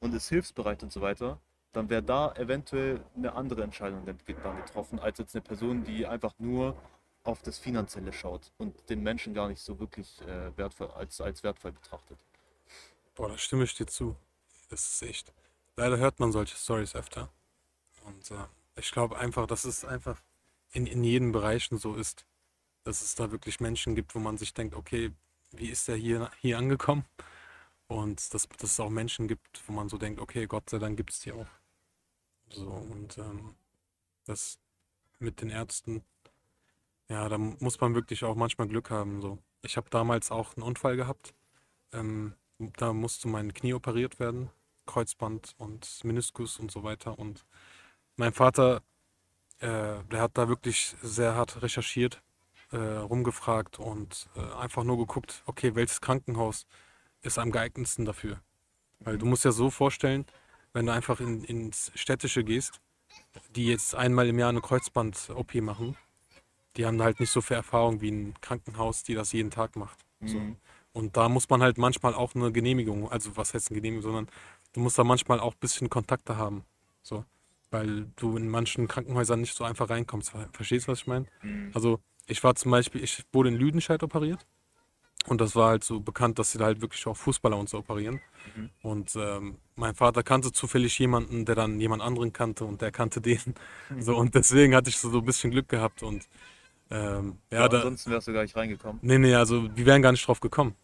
und ist hilfsbereit und so weiter, dann wäre da eventuell eine andere Entscheidung dann getroffen, als jetzt eine Person, die einfach nur auf das Finanzielle schaut und den Menschen gar nicht so wirklich äh, wertvoll, als, als wertvoll betrachtet. Boah, da stimme ich dir zu. Das ist echt. Leider hört man solche Stories öfter. Und äh, ich glaube einfach, dass es einfach in, in jedem Bereichen so ist. dass es da wirklich Menschen gibt, wo man sich denkt, okay, wie ist der hier, hier angekommen? Und dass, dass es auch Menschen gibt, wo man so denkt, okay, Gott sei Dank gibt es die auch. So, und ähm, das mit den Ärzten, ja, da muss man wirklich auch manchmal Glück haben. So. Ich habe damals auch einen Unfall gehabt. Ähm, da musste mein Knie operiert werden, Kreuzband und Meniskus und so weiter. Und mein Vater, äh, der hat da wirklich sehr hart recherchiert, äh, rumgefragt und äh, einfach nur geguckt, okay, welches Krankenhaus ist am geeignetsten dafür. Weil du musst ja so vorstellen, wenn du einfach in, ins Städtische gehst, die jetzt einmal im Jahr eine Kreuzband-OP machen, die haben halt nicht so viel Erfahrung wie ein Krankenhaus, die das jeden Tag macht. So. Mhm. Und da muss man halt manchmal auch eine Genehmigung, also was heißt eine Genehmigung, sondern du musst da manchmal auch ein bisschen Kontakte haben. So. Weil du in manchen Krankenhäusern nicht so einfach reinkommst. Verstehst du, was ich meine? Mhm. Also ich war zum Beispiel, ich wurde in Lüdenscheid operiert. Und das war halt so bekannt, dass sie da halt wirklich auch Fußballer und so operieren. Mhm. Und ähm, mein Vater kannte zufällig jemanden, der dann jemand anderen kannte und der kannte den. So, und deswegen hatte ich so, so ein bisschen Glück gehabt. Und ähm, ja, Ja, ansonsten wärst du gar nicht reingekommen. Nee, nee, also wir wären gar nicht drauf gekommen.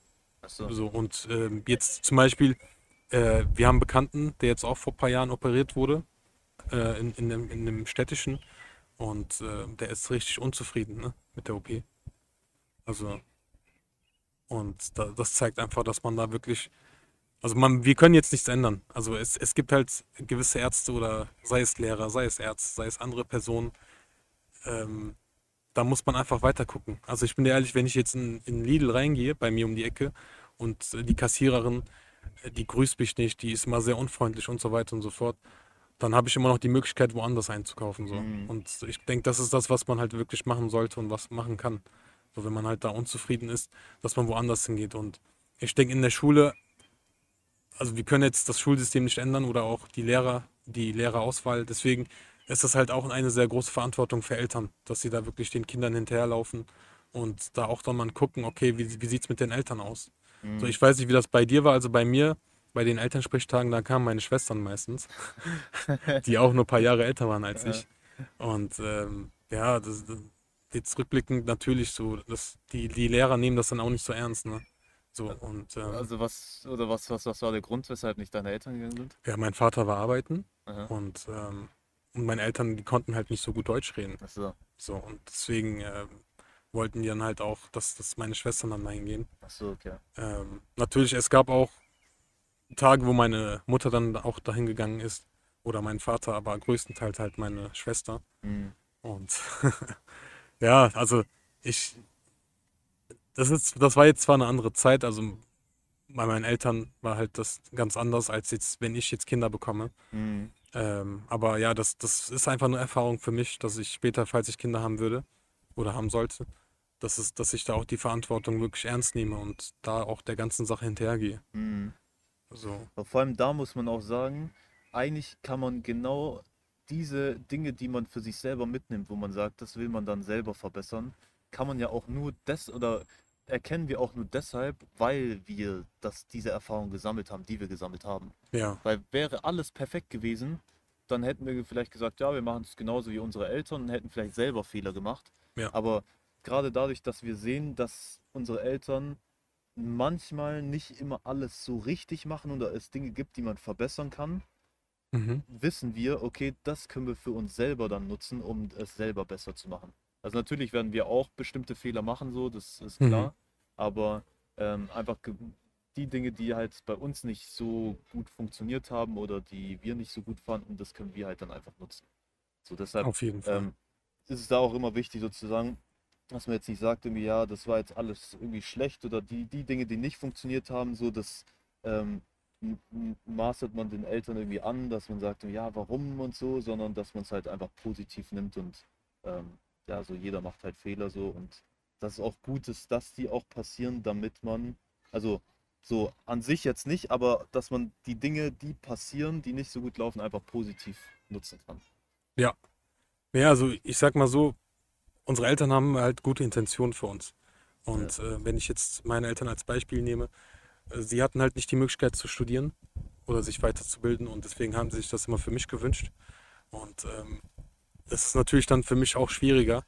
Achso. So, und ähm, jetzt zum Beispiel, äh, wir haben einen Bekannten, der jetzt auch vor ein paar Jahren operiert wurde, äh, in, in, dem, in dem städtischen. Und äh, der ist richtig unzufrieden ne, mit der OP. Also, und da, das zeigt einfach, dass man da wirklich, also man, wir können jetzt nichts ändern. Also es, es gibt halt gewisse Ärzte oder sei es Lehrer, sei es Ärzte, sei es andere Personen, ähm, da muss man einfach weiter gucken. Also ich bin dir ehrlich, wenn ich jetzt in, in Lidl reingehe, bei mir um die Ecke, und äh, die Kassiererin, äh, die grüßt mich nicht, die ist immer sehr unfreundlich und so weiter und so fort, dann habe ich immer noch die Möglichkeit, woanders einzukaufen. So. Mhm. Und ich denke, das ist das, was man halt wirklich machen sollte und was machen kann. So, wenn man halt da unzufrieden ist, dass man woanders hingeht. Und ich denke, in der Schule, also wir können jetzt das Schulsystem nicht ändern oder auch die Lehrer, die Lehrerauswahl. Deswegen ist das halt auch eine sehr große Verantwortung für Eltern, dass sie da wirklich den Kindern hinterherlaufen und da auch dann mal gucken, okay, wie, wie sieht es mit den Eltern aus? Mhm. So, ich weiß nicht, wie das bei dir war. Also bei mir, bei den Elternsprechtagen, da kamen meine Schwestern meistens, die auch nur ein paar Jahre älter waren als Ja. ich. Und ähm, ja, das, das, jetzt rückblickend natürlich so, dass die, die Lehrer nehmen das dann auch nicht so ernst, ne? So, und ähm, Also was, oder was, was, was war der Grund, weshalb nicht deine Eltern gegangen sind? ja, mein Vater war arbeiten Aha. und, ähm, und meine Eltern, die konnten halt nicht so gut Deutsch reden. Achso, So, und deswegen ähm, wollten die dann halt auch, dass, dass meine Schwestern dann dahin gehen. achso, okay. Ähm, natürlich, es gab auch Tage, wo meine Mutter dann auch dahin gegangen ist oder mein Vater, aber größtenteils halt meine Schwester. Mhm. Und ja, also ich, das ist, das war jetzt zwar eine andere Zeit, also bei meinen Eltern war halt das ganz anders, als jetzt, wenn ich jetzt Kinder bekomme. Mhm. Ähm, aber ja, das, das ist einfach eine Erfahrung für mich, dass ich später, falls ich Kinder haben würde oder haben sollte, dass, es, dass ich da auch die Verantwortung wirklich ernst nehme und da auch der ganzen Sache hinterhergehe. Mhm. So, Aber vor allem da muss man auch sagen, eigentlich kann man genau diese Dinge, die man für sich selber mitnimmt, wo man sagt, das will man dann selber verbessern, kann man ja auch nur das oder erkennen wir auch nur deshalb, weil wir das, diese Erfahrung gesammelt haben, die wir gesammelt haben. ja, Weil wäre alles perfekt gewesen, dann hätten wir vielleicht gesagt, ja, wir machen es genauso wie unsere Eltern und hätten vielleicht selber Fehler gemacht. Ja. Aber gerade dadurch, dass wir sehen, dass unsere Eltern manchmal nicht immer alles so richtig machen oder es Dinge gibt, die man verbessern kann, mhm. wissen wir, okay, das können wir für uns selber dann nutzen, um es selber besser zu machen. Also natürlich werden wir auch bestimmte Fehler machen, so, das ist Mhm. Aber ähm, einfach die Dinge, die halt bei uns nicht so gut funktioniert haben oder die wir nicht so gut fanden, das können wir halt dann einfach nutzen. So deshalb auf jeden Fall. ähm, ist es da auch immer wichtig sozusagen, dass man jetzt nicht sagt, irgendwie, ja, das war jetzt alles irgendwie schlecht oder die, die Dinge, die nicht funktioniert haben, so das ähm, m- m- mastert man den Eltern irgendwie an, dass man sagt, ja, warum und so, sondern dass man es halt einfach positiv nimmt und ähm, ja, so jeder macht halt Fehler so und dass es auch gut ist, dass die auch passieren, damit man, also so an sich jetzt nicht, aber dass man die Dinge, die passieren, die nicht so gut laufen, einfach positiv nutzen kann. Ja, also ich sag mal so, unsere Eltern haben halt gute Intentionen für uns. Und äh, wenn ich jetzt meine Eltern als Beispiel nehme, äh, sie hatten halt nicht die Möglichkeit zu studieren oder sich weiterzubilden und deswegen haben sie sich das immer für mich gewünscht. Und ähm, es ist natürlich dann für mich auch schwieriger,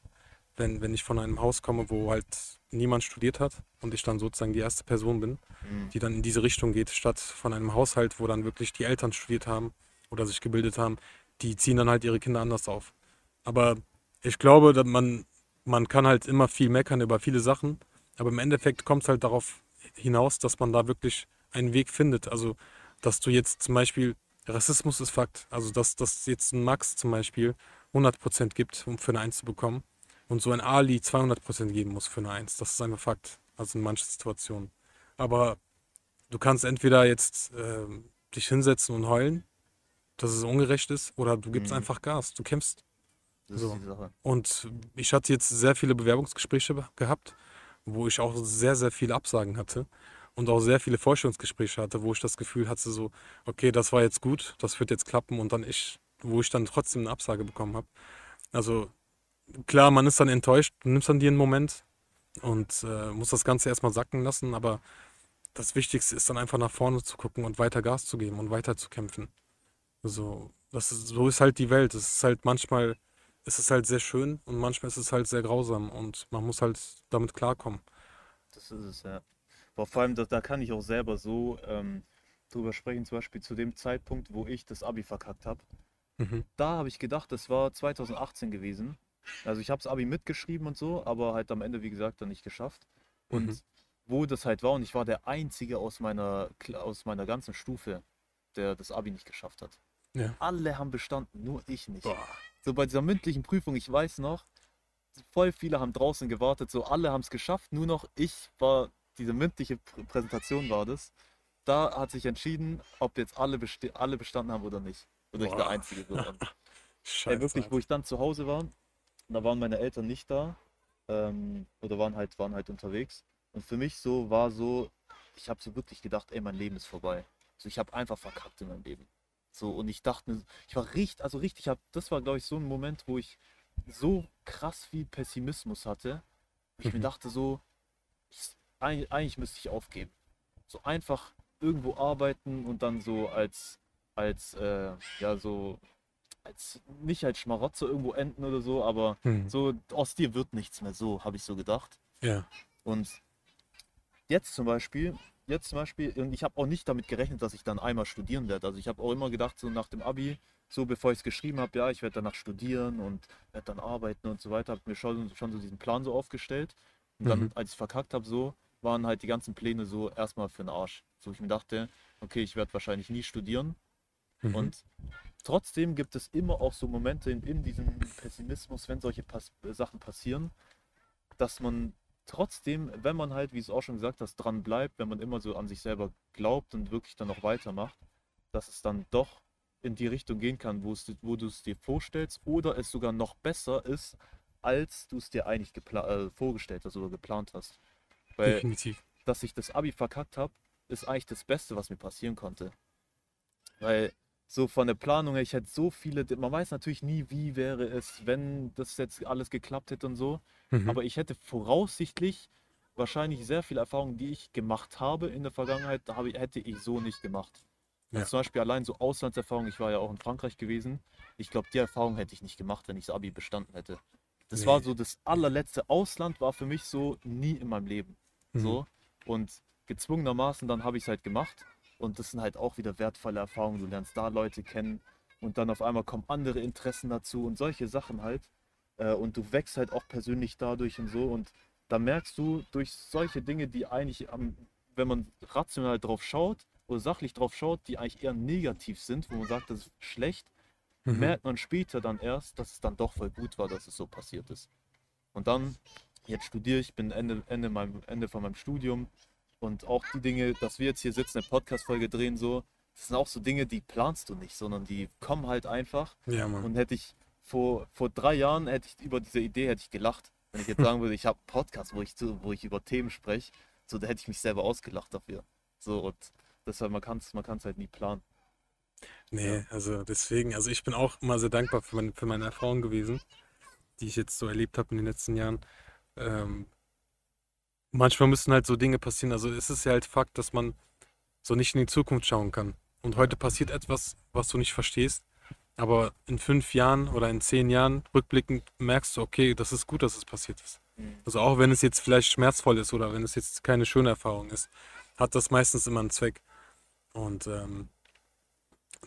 wenn, wenn ich von einem Haus komme, wo halt niemand studiert hat und ich dann sozusagen die erste Person bin, Mhm. die dann in diese Richtung geht, statt von einem Haushalt, wo dann wirklich die Eltern studiert haben oder sich gebildet haben, die ziehen dann halt ihre Kinder anders auf. Aber ich glaube, dass man, man kann halt immer viel meckern über viele Sachen, aber im Endeffekt kommt es halt darauf hinaus, dass man da wirklich einen Weg findet. Also, dass du jetzt zum Beispiel, Rassismus ist Fakt, also dass dass jetzt ein Max zum Beispiel 100% gibt, um für eine Eins zu bekommen und so ein Ali 200% geben muss für eine Eins. Das ist einfach Fakt, also in manchen Situationen. Aber du kannst entweder jetzt ähm, dich hinsetzen und heulen, dass es ungerecht ist, oder du gibst Mhm. einfach Gas, du kämpfst. Das So. ist die Sache. Und ich hatte jetzt sehr viele Bewerbungsgespräche be- gehabt, wo ich auch sehr, sehr viele Absagen hatte und auch sehr viele Vorstellungsgespräche hatte, wo ich das Gefühl hatte, so, okay, das war jetzt gut, das wird jetzt klappen und dann ich, wo ich dann trotzdem eine Absage bekommen habe. Also klar, man ist dann enttäuscht, du nimmst dann dir einen Moment und äh, muss das Ganze erstmal sacken lassen, aber das Wichtigste ist dann einfach nach vorne zu gucken und weiter Gas zu geben und weiter zu kämpfen. So, das ist, so ist halt die Welt. Es ist halt manchmal, ist es halt sehr schön und manchmal ist es halt sehr grausam und man muss halt damit klarkommen. Das ist es, ja. Aber vor allem, da, da kann ich auch selber so ähm, drüber sprechen, zum Beispiel zu dem Zeitpunkt, wo ich das Abi verkackt habe. Mhm. Da habe ich gedacht, das war 2018 gewesen. Also ich habe das Abi mitgeschrieben und so, aber halt am Ende, wie gesagt, dann nicht geschafft. Und Mhm. wo das halt war, und ich war der Einzige aus meiner, aus meiner ganzen Stufe, der das Abi nicht geschafft hat. Ja. Alle haben bestanden, nur ich nicht. Boah. So bei dieser mündlichen Prüfung, ich weiß noch, voll viele haben draußen gewartet, so alle haben es geschafft, nur noch ich war, diese mündliche Pr Präsentation war das. Da hat sich entschieden, ob jetzt alle, beste alle bestanden haben oder nicht. Oder ich der Boah. Einzige. Und, Scheiße. ey, wirklich, wo ich dann zu Hause war, da waren meine Eltern nicht da ähm, oder waren halt, waren halt unterwegs. Und für mich so war so, ich habe so wirklich gedacht, ey, mein Leben ist vorbei. So, ich habe einfach verkackt in meinem Leben. So, und ich dachte, mir- ich war richtig, also richtig, hab, das war, glaube ich, so ein Moment, wo ich so krass viel Pessimismus hatte. Ich mir Mhm. dachte so, ich, eigentlich, eigentlich müsste ich aufgeben. So einfach irgendwo arbeiten und dann so als, als, äh, ja, so, als, nicht als Schmarotzer irgendwo enden oder so, aber Mhm. so, aus dir wird nichts mehr, so habe ich so gedacht. Ja. Und jetzt zum Beispiel, jetzt zum Beispiel, und ich habe auch nicht damit gerechnet, dass ich dann einmal studieren werde. Also ich habe auch immer gedacht, so nach dem Abi, so bevor ich es geschrieben habe, ja, ich werde danach studieren und werde dann arbeiten und so weiter, habe mir schon, schon so diesen Plan so aufgestellt. Und dann, Mhm. als ich verkackt habe, so, waren halt die ganzen Pläne so erstmal für den Arsch. So ich mir dachte, okay, ich werde wahrscheinlich nie studieren. Mhm. Und trotzdem gibt es immer auch so Momente in, in diesem Pessimismus, wenn solche Pass Sachen passieren, dass man trotzdem, wenn man halt, wie es auch schon gesagt hast, dran bleibt, wenn man immer so an sich selber glaubt und wirklich dann auch weitermacht, dass es dann doch in die Richtung gehen kann, wo, es, wo du es dir vorstellst oder es sogar noch besser ist, als du es dir eigentlich äh, vorgestellt hast oder geplant hast. Weil Definitiv. dass ich das Abi verkackt habe, ist eigentlich das Beste, was mir passieren konnte. Weil so von der Planung her, ich hätte so viele, man weiß natürlich nie, wie wäre es, wenn das jetzt alles geklappt hätte und so. Mhm. Aber ich hätte voraussichtlich wahrscheinlich sehr viele Erfahrungen, die ich gemacht habe in der Vergangenheit, habe, hätte ich so nicht gemacht. Ja. Zum Beispiel allein so Auslandserfahrung, ich war ja auch in Frankreich gewesen. Ich glaube, die Erfahrung hätte ich nicht gemacht, wenn ich das Abi bestanden hätte. Das Nee. war so das allerletzte Ausland, war für mich so nie in meinem Leben. Mhm. So. Und gezwungenermaßen dann habe ich es halt gemacht. Und das sind halt auch wieder wertvolle Erfahrungen. Du lernst da Leute kennen und dann auf einmal kommen andere Interessen dazu und solche Sachen halt. Äh, und du wächst halt auch persönlich dadurch und so. Und da merkst du durch solche Dinge, die eigentlich, am, wenn man rational drauf schaut oder sachlich drauf schaut, die eigentlich eher negativ sind, wo man sagt, das ist schlecht, Mhm. merkt man später dann erst, dass es dann doch voll gut war, dass es so passiert ist. Und dann, jetzt studiere ich, bin Ende, Ende, meinem, Ende von meinem Studium und auch die Dinge, dass wir jetzt hier sitzen, eine Podcast-Folge drehen, so, das sind auch so Dinge, die planst du nicht, sondern die kommen halt einfach. Ja, Mann. Und hätte ich vor, vor drei Jahren, hätte ich über diese Idee hätte ich gelacht. Wenn ich jetzt sagen würde, ich habe einen Podcast, wo ich, zu, wo ich über Themen spreche, so, da hätte ich mich selber ausgelacht dafür. So, und deshalb, man kann es man kann's halt nie planen. Nee, also deswegen, also ich bin auch immer sehr dankbar für meine, für meine Erfahrungen gewesen, die ich jetzt so erlebt habe in den letzten Jahren. Ähm, manchmal müssen halt so Dinge passieren. Also es ist ja halt Fakt, dass man so nicht in die Zukunft schauen kann. Und heute passiert etwas, was du nicht verstehst. Aber in fünf Jahren oder in zehn Jahren rückblickend merkst du, okay, das ist gut, dass es passiert ist. Mhm. Also auch wenn es jetzt vielleicht schmerzvoll ist oder wenn es jetzt keine schöne Erfahrung ist, hat das meistens immer einen Zweck. Und ähm,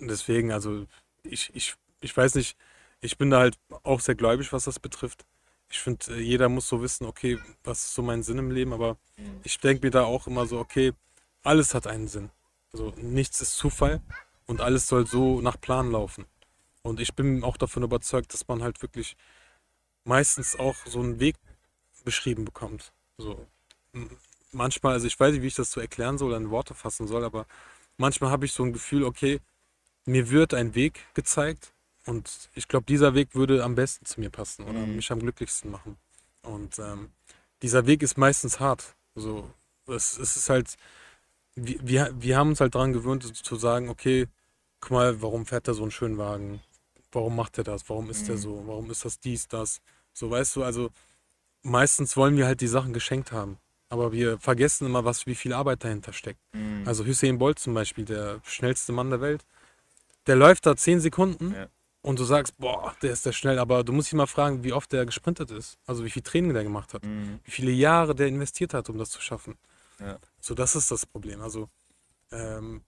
deswegen, also ich, ich, ich weiß nicht, ich bin da halt auch sehr gläubig, was das betrifft. Ich finde, äh, jeder muss so wissen, okay, was ist so mein Sinn im Leben, aber Mhm. ich denke mir da auch immer so, okay, alles hat einen Sinn. Also nichts ist Zufall und alles soll so nach Plan laufen. Und ich bin auch davon überzeugt, dass man halt wirklich meistens auch so einen Weg beschrieben bekommt. So manchmal, also ich weiß nicht, wie ich das so erklären soll oder in Worte fassen soll, aber manchmal habe ich so ein Gefühl, okay, mir wird ein Weg gezeigt und ich glaube, dieser Weg würde am besten zu mir passen oder Mhm. mich am glücklichsten machen. Und ähm, dieser Weg ist meistens hart. So, es, es ist halt, wir, wir, wir haben uns halt daran gewöhnt zu sagen, okay, guck mal, warum fährt er so einen schönen Wagen? Warum macht er das? Warum ist er Mhm. so? Warum ist das dies, das? So, weißt du, also meistens wollen wir halt die Sachen geschenkt haben. Aber wir vergessen immer, was, wie viel Arbeit dahinter steckt. Mhm. Also Hussein Bolt zum Beispiel, der schnellste Mann der Welt, der läuft da 10 Sekunden Ja. Und du sagst, boah, der ist der schnell, aber du musst dich mal fragen, wie oft der gesprintet ist. Also wie viel Training der gemacht hat. Mhm. Wie viele Jahre der investiert hat, um das zu schaffen. Ja. So, das ist das Problem. Also, ähm,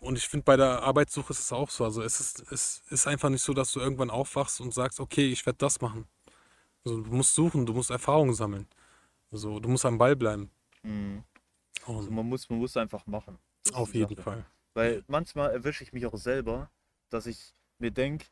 und ich finde, bei der Arbeitssuche ist es auch so. Also, es ist, es ist einfach nicht so, dass du irgendwann aufwachst und sagst, okay, ich werde das machen. Also, du musst suchen, du musst Erfahrungen sammeln. Also, du musst am Ball bleiben. Mhm. Also man muss, man muss einfach machen. Das auf jeden Sache. Fall. Weil manchmal erwische ich mich auch selber, dass ich mir denke,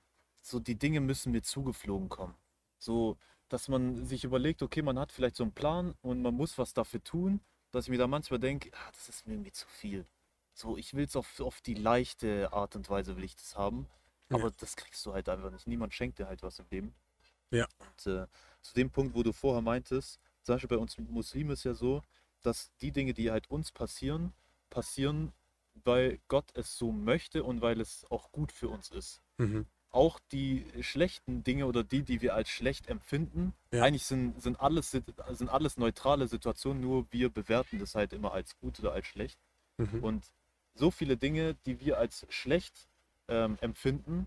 so die Dinge müssen mir zugeflogen kommen. So, dass man sich überlegt, okay, man hat vielleicht so einen Plan und man muss was dafür tun, dass ich mir da manchmal denke, ah, das ist mir irgendwie zu viel. So, ich will es auf, auf die leichte Art und Weise will ich das haben, Ja. aber das kriegst du halt einfach nicht. Niemand schenkt dir halt was im Leben. Ja. Und äh, zu dem Punkt, wo du vorher meintest, zum Beispiel bei uns Muslimen ist ja so, dass die Dinge, die halt uns passieren, passieren, weil Gott es so möchte und weil es auch gut für uns ist. Mhm. Auch die schlechten Dinge oder die, die wir als schlecht empfinden, Ja. eigentlich sind, sind, alles, sind alles neutrale Situationen, nur wir bewerten das halt immer als gut oder als schlecht. Mhm. Und so viele Dinge, die wir als schlecht ähm, empfinden,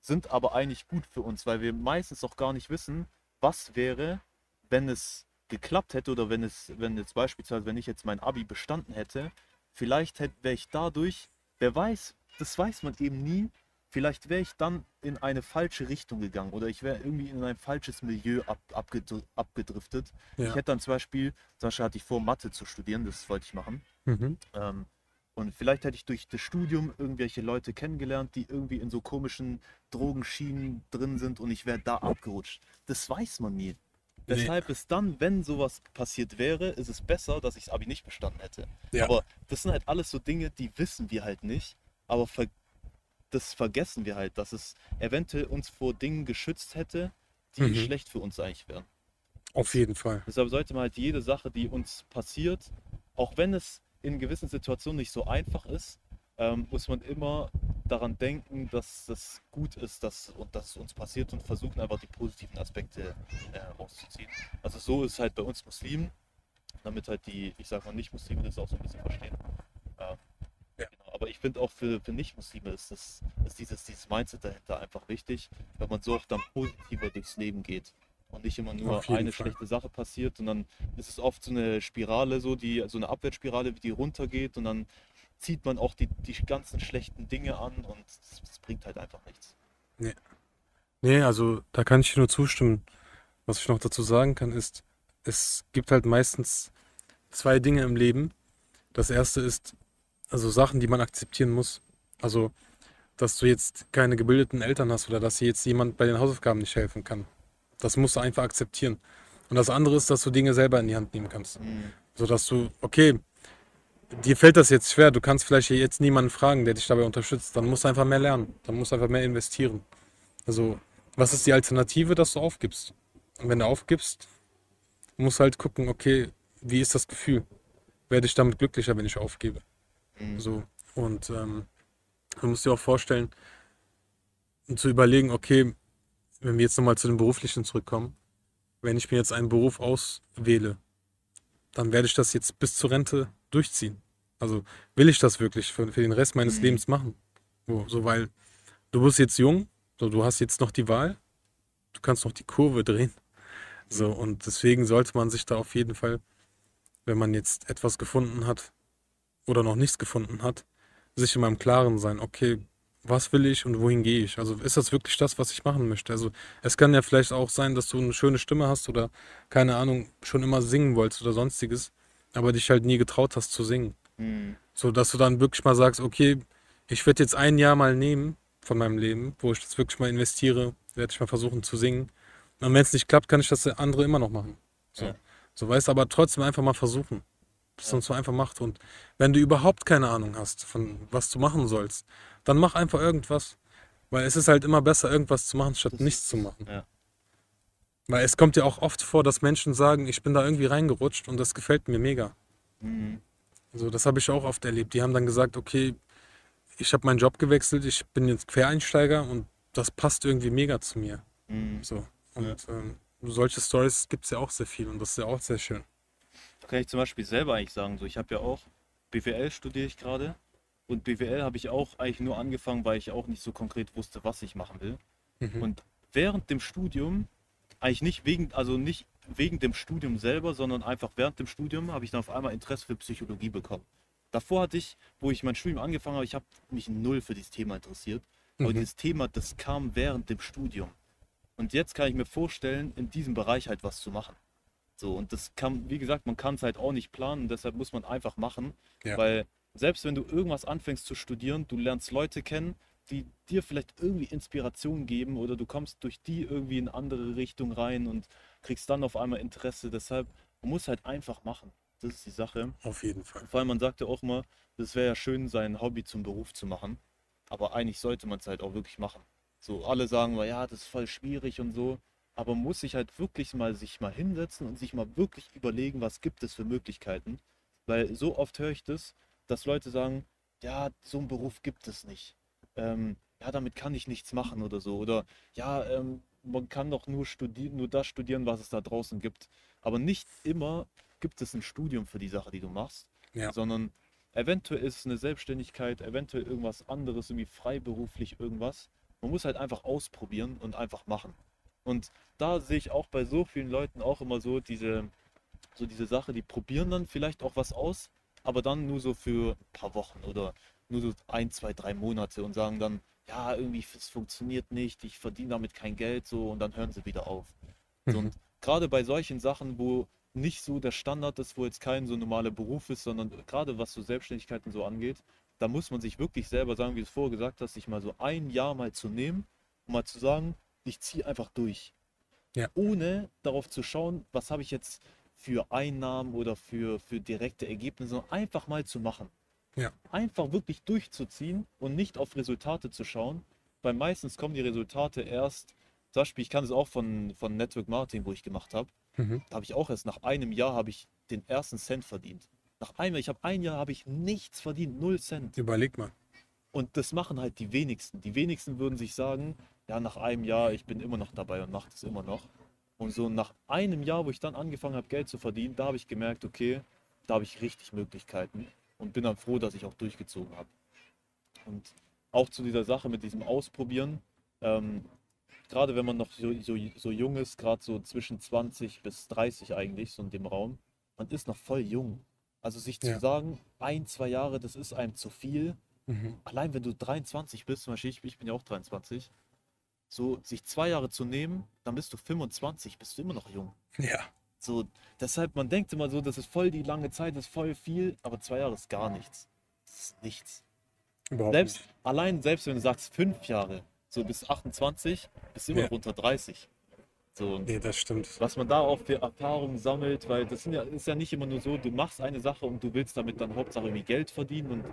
sind aber eigentlich gut für uns, weil wir meistens auch gar nicht wissen, was wäre, wenn es geklappt hätte oder wenn es, wenn jetzt beispielsweise, wenn ich jetzt mein Abi bestanden hätte, vielleicht hätte, wäre ich dadurch, wer weiß, das weiß man eben nie, vielleicht wäre ich dann in eine falsche Richtung gegangen oder ich wäre irgendwie in ein falsches Milieu ab, abgedr abgedriftet. Ich Ja. hätte dann zum Beispiel, zum Beispiel hatte ich vor, Mathe zu studieren, das wollte ich machen. Mhm. Ähm, und vielleicht hätte ich durch das Studium irgendwelche Leute kennengelernt, die irgendwie in so komischen Drogenschienen drin sind und ich wäre da abgerutscht. Das weiß man nie. Nee. Deshalb ist dann, wenn sowas passiert wäre, ist es besser, dass ich das Abi nicht bestanden hätte. Ja. Aber das sind halt alles so Dinge, die wissen wir halt nicht, aber ver das vergessen wir halt, dass es eventuell uns vor Dingen geschützt hätte, die Mhm. schlecht für uns eigentlich wären. Auf jeden Fall. Deshalb sollte man halt jede Sache, die uns passiert, auch wenn es in gewissen Situationen nicht so einfach ist, ähm, muss man immer daran denken, dass das gut ist dass, und dass es uns passiert und versuchen einfach die positiven Aspekte äh, rauszuziehen. Also so ist es halt bei uns Muslimen, damit halt die, ich sag mal, Nicht-Muslime das auch so ein bisschen verstehen. Ähm, Ja. genau. Aber ich finde auch für, für Nicht-Muslime ist, das, ist dieses, dieses Mindset dahinter einfach wichtig, weil man so auch dann positiver durchs Leben geht und nicht immer nur eine Fall. schlechte Sache passiert und dann ist es oft so eine Spirale, so die, so eine Abwärtsspirale, wie die runtergeht und dann zieht man auch die, die ganzen schlechten Dinge an und das bringt halt einfach nichts. Nee, also da kann ich nur zustimmen. Was ich noch dazu sagen kann, ist, es gibt halt meistens zwei Dinge im Leben. Das erste ist, also Sachen, die man akzeptieren muss. Also, dass du jetzt keine gebildeten Eltern hast oder dass dir jetzt jemand bei den Hausaufgaben nicht helfen kann. Das musst du einfach akzeptieren. Und das andere ist, dass du Dinge selber in die Hand nehmen kannst. So dass du, okay, dir fällt das jetzt schwer, du kannst vielleicht jetzt niemanden fragen, der dich dabei unterstützt. Dann musst du einfach mehr lernen. Dann musst du einfach mehr investieren. Also, was ist die Alternative, dass du aufgibst? Und wenn du aufgibst, musst du halt gucken, okay, wie ist das Gefühl? Werde ich damit glücklicher, wenn ich aufgebe? Mhm. So. Und ähm, du musst dir auch vorstellen, und zu überlegen, okay, wenn wir jetzt nochmal zu den Beruflichen zurückkommen, wenn ich mir jetzt einen Beruf auswähle, dann werde ich das jetzt bis zur Rente durchziehen. Also will ich das wirklich für, für den Rest meines Mhm. Lebens machen? So, so, weil du bist jetzt jung, So, du hast jetzt noch die Wahl, du kannst noch die Kurve drehen. So, und deswegen sollte man sich da auf jeden Fall, wenn man jetzt etwas gefunden hat oder noch nichts gefunden hat, sich immer im Klaren sein, okay, was will ich und wohin gehe ich? Also ist das wirklich das, was ich machen möchte? Also es kann ja vielleicht auch sein, dass du eine schöne Stimme hast oder keine Ahnung, schon immer singen wolltest oder sonstiges, aber dich halt nie getraut hast zu singen. Mhm. So dass du dann wirklich mal sagst, okay, ich werde jetzt ein Jahr mal nehmen von meinem Leben, wo ich das wirklich mal investiere, werde ich mal versuchen zu singen. Und wenn es nicht klappt, kann ich das andere immer noch machen. So, Ja. so weißt du, aber trotzdem einfach mal versuchen. Dass Ja. einfach macht. Und wenn du überhaupt keine Ahnung hast, von was du machen sollst, dann mach einfach irgendwas. Weil es ist halt immer besser, irgendwas zu machen, statt Das nichts zu machen. ja. Weil es kommt ja auch oft vor, dass Menschen sagen, ich bin da irgendwie reingerutscht und das gefällt mir mega. Mhm. Also das habe ich auch oft erlebt. Die haben dann gesagt, okay, ich habe meinen Job gewechselt, ich bin jetzt Quereinsteiger und das passt irgendwie mega zu mir. Mhm. So. Und ähm, solche Stories gibt es ja auch sehr viel und das ist ja auch sehr schön. Kann ich zum Beispiel selber eigentlich sagen, so ich habe ja auch BWL studiere ich gerade und BWL habe ich auch eigentlich nur angefangen, weil ich auch nicht so konkret wusste, was ich machen will. Mhm. Und während dem Studium, eigentlich nicht wegen, also nicht wegen dem Studium selber, sondern einfach während dem Studium habe ich dann auf einmal Interesse für Psychologie bekommen. Davor hatte ich, wo ich mein Studium angefangen habe, ich habe mich null für dieses Thema interessiert. Aber Mhm. dieses Thema, das kam während dem Studium. Und jetzt kann ich mir vorstellen, in diesem Bereich halt was zu machen. So, und das kann, wie gesagt, man kann es halt auch nicht planen, deshalb muss man einfach machen. Ja. Weil selbst wenn du irgendwas anfängst zu studieren, du lernst Leute kennen, die dir vielleicht irgendwie Inspiration geben oder du kommst durch die irgendwie in andere Richtung rein und kriegst dann auf einmal Interesse. Deshalb, man muss halt einfach machen. Das ist die Sache. Auf jeden Fall. Vor allem, man sagte auch immer, es wäre ja schön, sein Hobby zum Beruf zu machen. Aber eigentlich sollte man es halt auch wirklich machen. So, alle sagen mal, ja, das ist voll schwierig und so. Aber man muss sich halt wirklich mal sich mal hinsetzen und sich mal wirklich überlegen, was gibt es für Möglichkeiten. Weil so oft höre ich das, dass Leute sagen, ja, so einen Beruf gibt es nicht. Ähm, ja, damit kann ich nichts machen oder so. Oder ja, ähm, man kann doch nur studieren, nur das studieren, was es da draußen gibt. Aber nicht immer gibt es ein Studium für die Sache, die du machst Ja. sondern eventuell ist es eine Selbstständigkeit, eventuell irgendwas anderes, irgendwie freiberuflich irgendwas. Man muss halt einfach ausprobieren und einfach machen. Und da sehe ich auch bei so vielen Leuten auch immer so diese, so diese Sache, die probieren dann vielleicht auch was aus, aber dann nur so für ein paar Wochen oder nur so ein, zwei, drei Monate und sagen dann, ja, irgendwie, es funktioniert nicht, ich verdiene damit kein Geld so und dann hören sie wieder auf. So, und gerade bei solchen Sachen, wo nicht so der Standard ist, wo jetzt kein so normaler Beruf ist, sondern gerade was so Selbstständigkeiten so angeht, da muss man sich wirklich selber sagen, wie du es vorher gesagt hast, sich mal so ein Jahr mal zu nehmen und mal zu sagen, ich ziehe einfach durch. Ja. Ohne darauf zu schauen, was habe ich jetzt für Einnahmen oder für, für direkte Ergebnisse, sondern einfach mal zu machen. Ja. Einfach wirklich durchzuziehen und nicht auf Resultate zu schauen, weil meistens kommen die Resultate erst, zum Beispiel, ich kann es auch von, von Network Marketing, wo ich gemacht habe, Mhm. da habe ich auch erst nach einem Jahr habe ich den ersten Cent verdient. Nach einem Jahr, ich habe ein Jahr habe ich nichts verdient, null Cent. Überleg mal. Und das machen halt die wenigsten. Die wenigsten würden sich sagen, ja, nach einem Jahr, ich bin immer noch dabei und mache das immer noch. Und so nach einem Jahr, wo ich dann angefangen habe, Geld zu verdienen, da habe ich gemerkt, okay, da habe ich richtig Möglichkeiten und bin dann froh, dass ich auch durchgezogen habe. Und auch zu dieser Sache mit diesem Ausprobieren, ähm, gerade wenn man noch so, so, so jung ist, gerade so zwischen 20 bis 30 eigentlich, so in dem Raum, man ist noch voll jung. Also sich zu Ja. sagen, ein, zwei Jahre, das ist einem zu viel, Mhm. allein wenn du 23 bist, zum Beispiel ich, ich bin ja auch 23, so sich zwei Jahre zu nehmen, dann bist du 25, bist du immer noch jung. Ja. So, deshalb, man denkt immer so, das ist voll die lange Zeit, das ist voll viel, aber zwei Jahre ist gar nichts. Das ist nichts. Überhaupt Selbst, nicht. allein selbst wenn du sagst fünf Jahre, so bis 28, bist du immer Ja. noch unter 30. So, und Nee, das stimmt. was man da auch für Erfahrungen sammelt, weil das sind ja, ist ja nicht immer nur so, du machst eine Sache und du willst damit dann Hauptsache irgendwie Geld verdienen, und,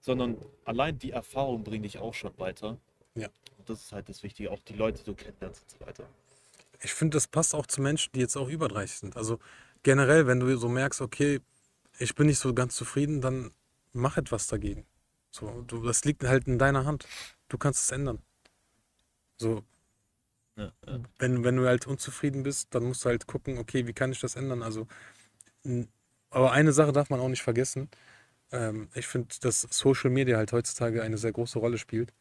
sondern allein die Erfahrung bringt dich auch schon weiter. Ja. Das ist halt das Wichtige, auch die Leute so kennenlernst und so weiter. Ich finde, das passt auch zu Menschen, die jetzt auch über 30 sind. Also generell, wenn du so merkst, okay, ich bin nicht so ganz zufrieden, dann mach etwas dagegen. So, du, das liegt halt in deiner Hand. Du kannst es ändern. So, Ja, ja. wenn, wenn du halt unzufrieden bist, dann musst du halt gucken, okay, wie kann ich das ändern? Also, aber eine Sache darf man auch nicht vergessen. Ähm, ich finde, dass Social Media halt heutzutage eine sehr große Rolle spielt.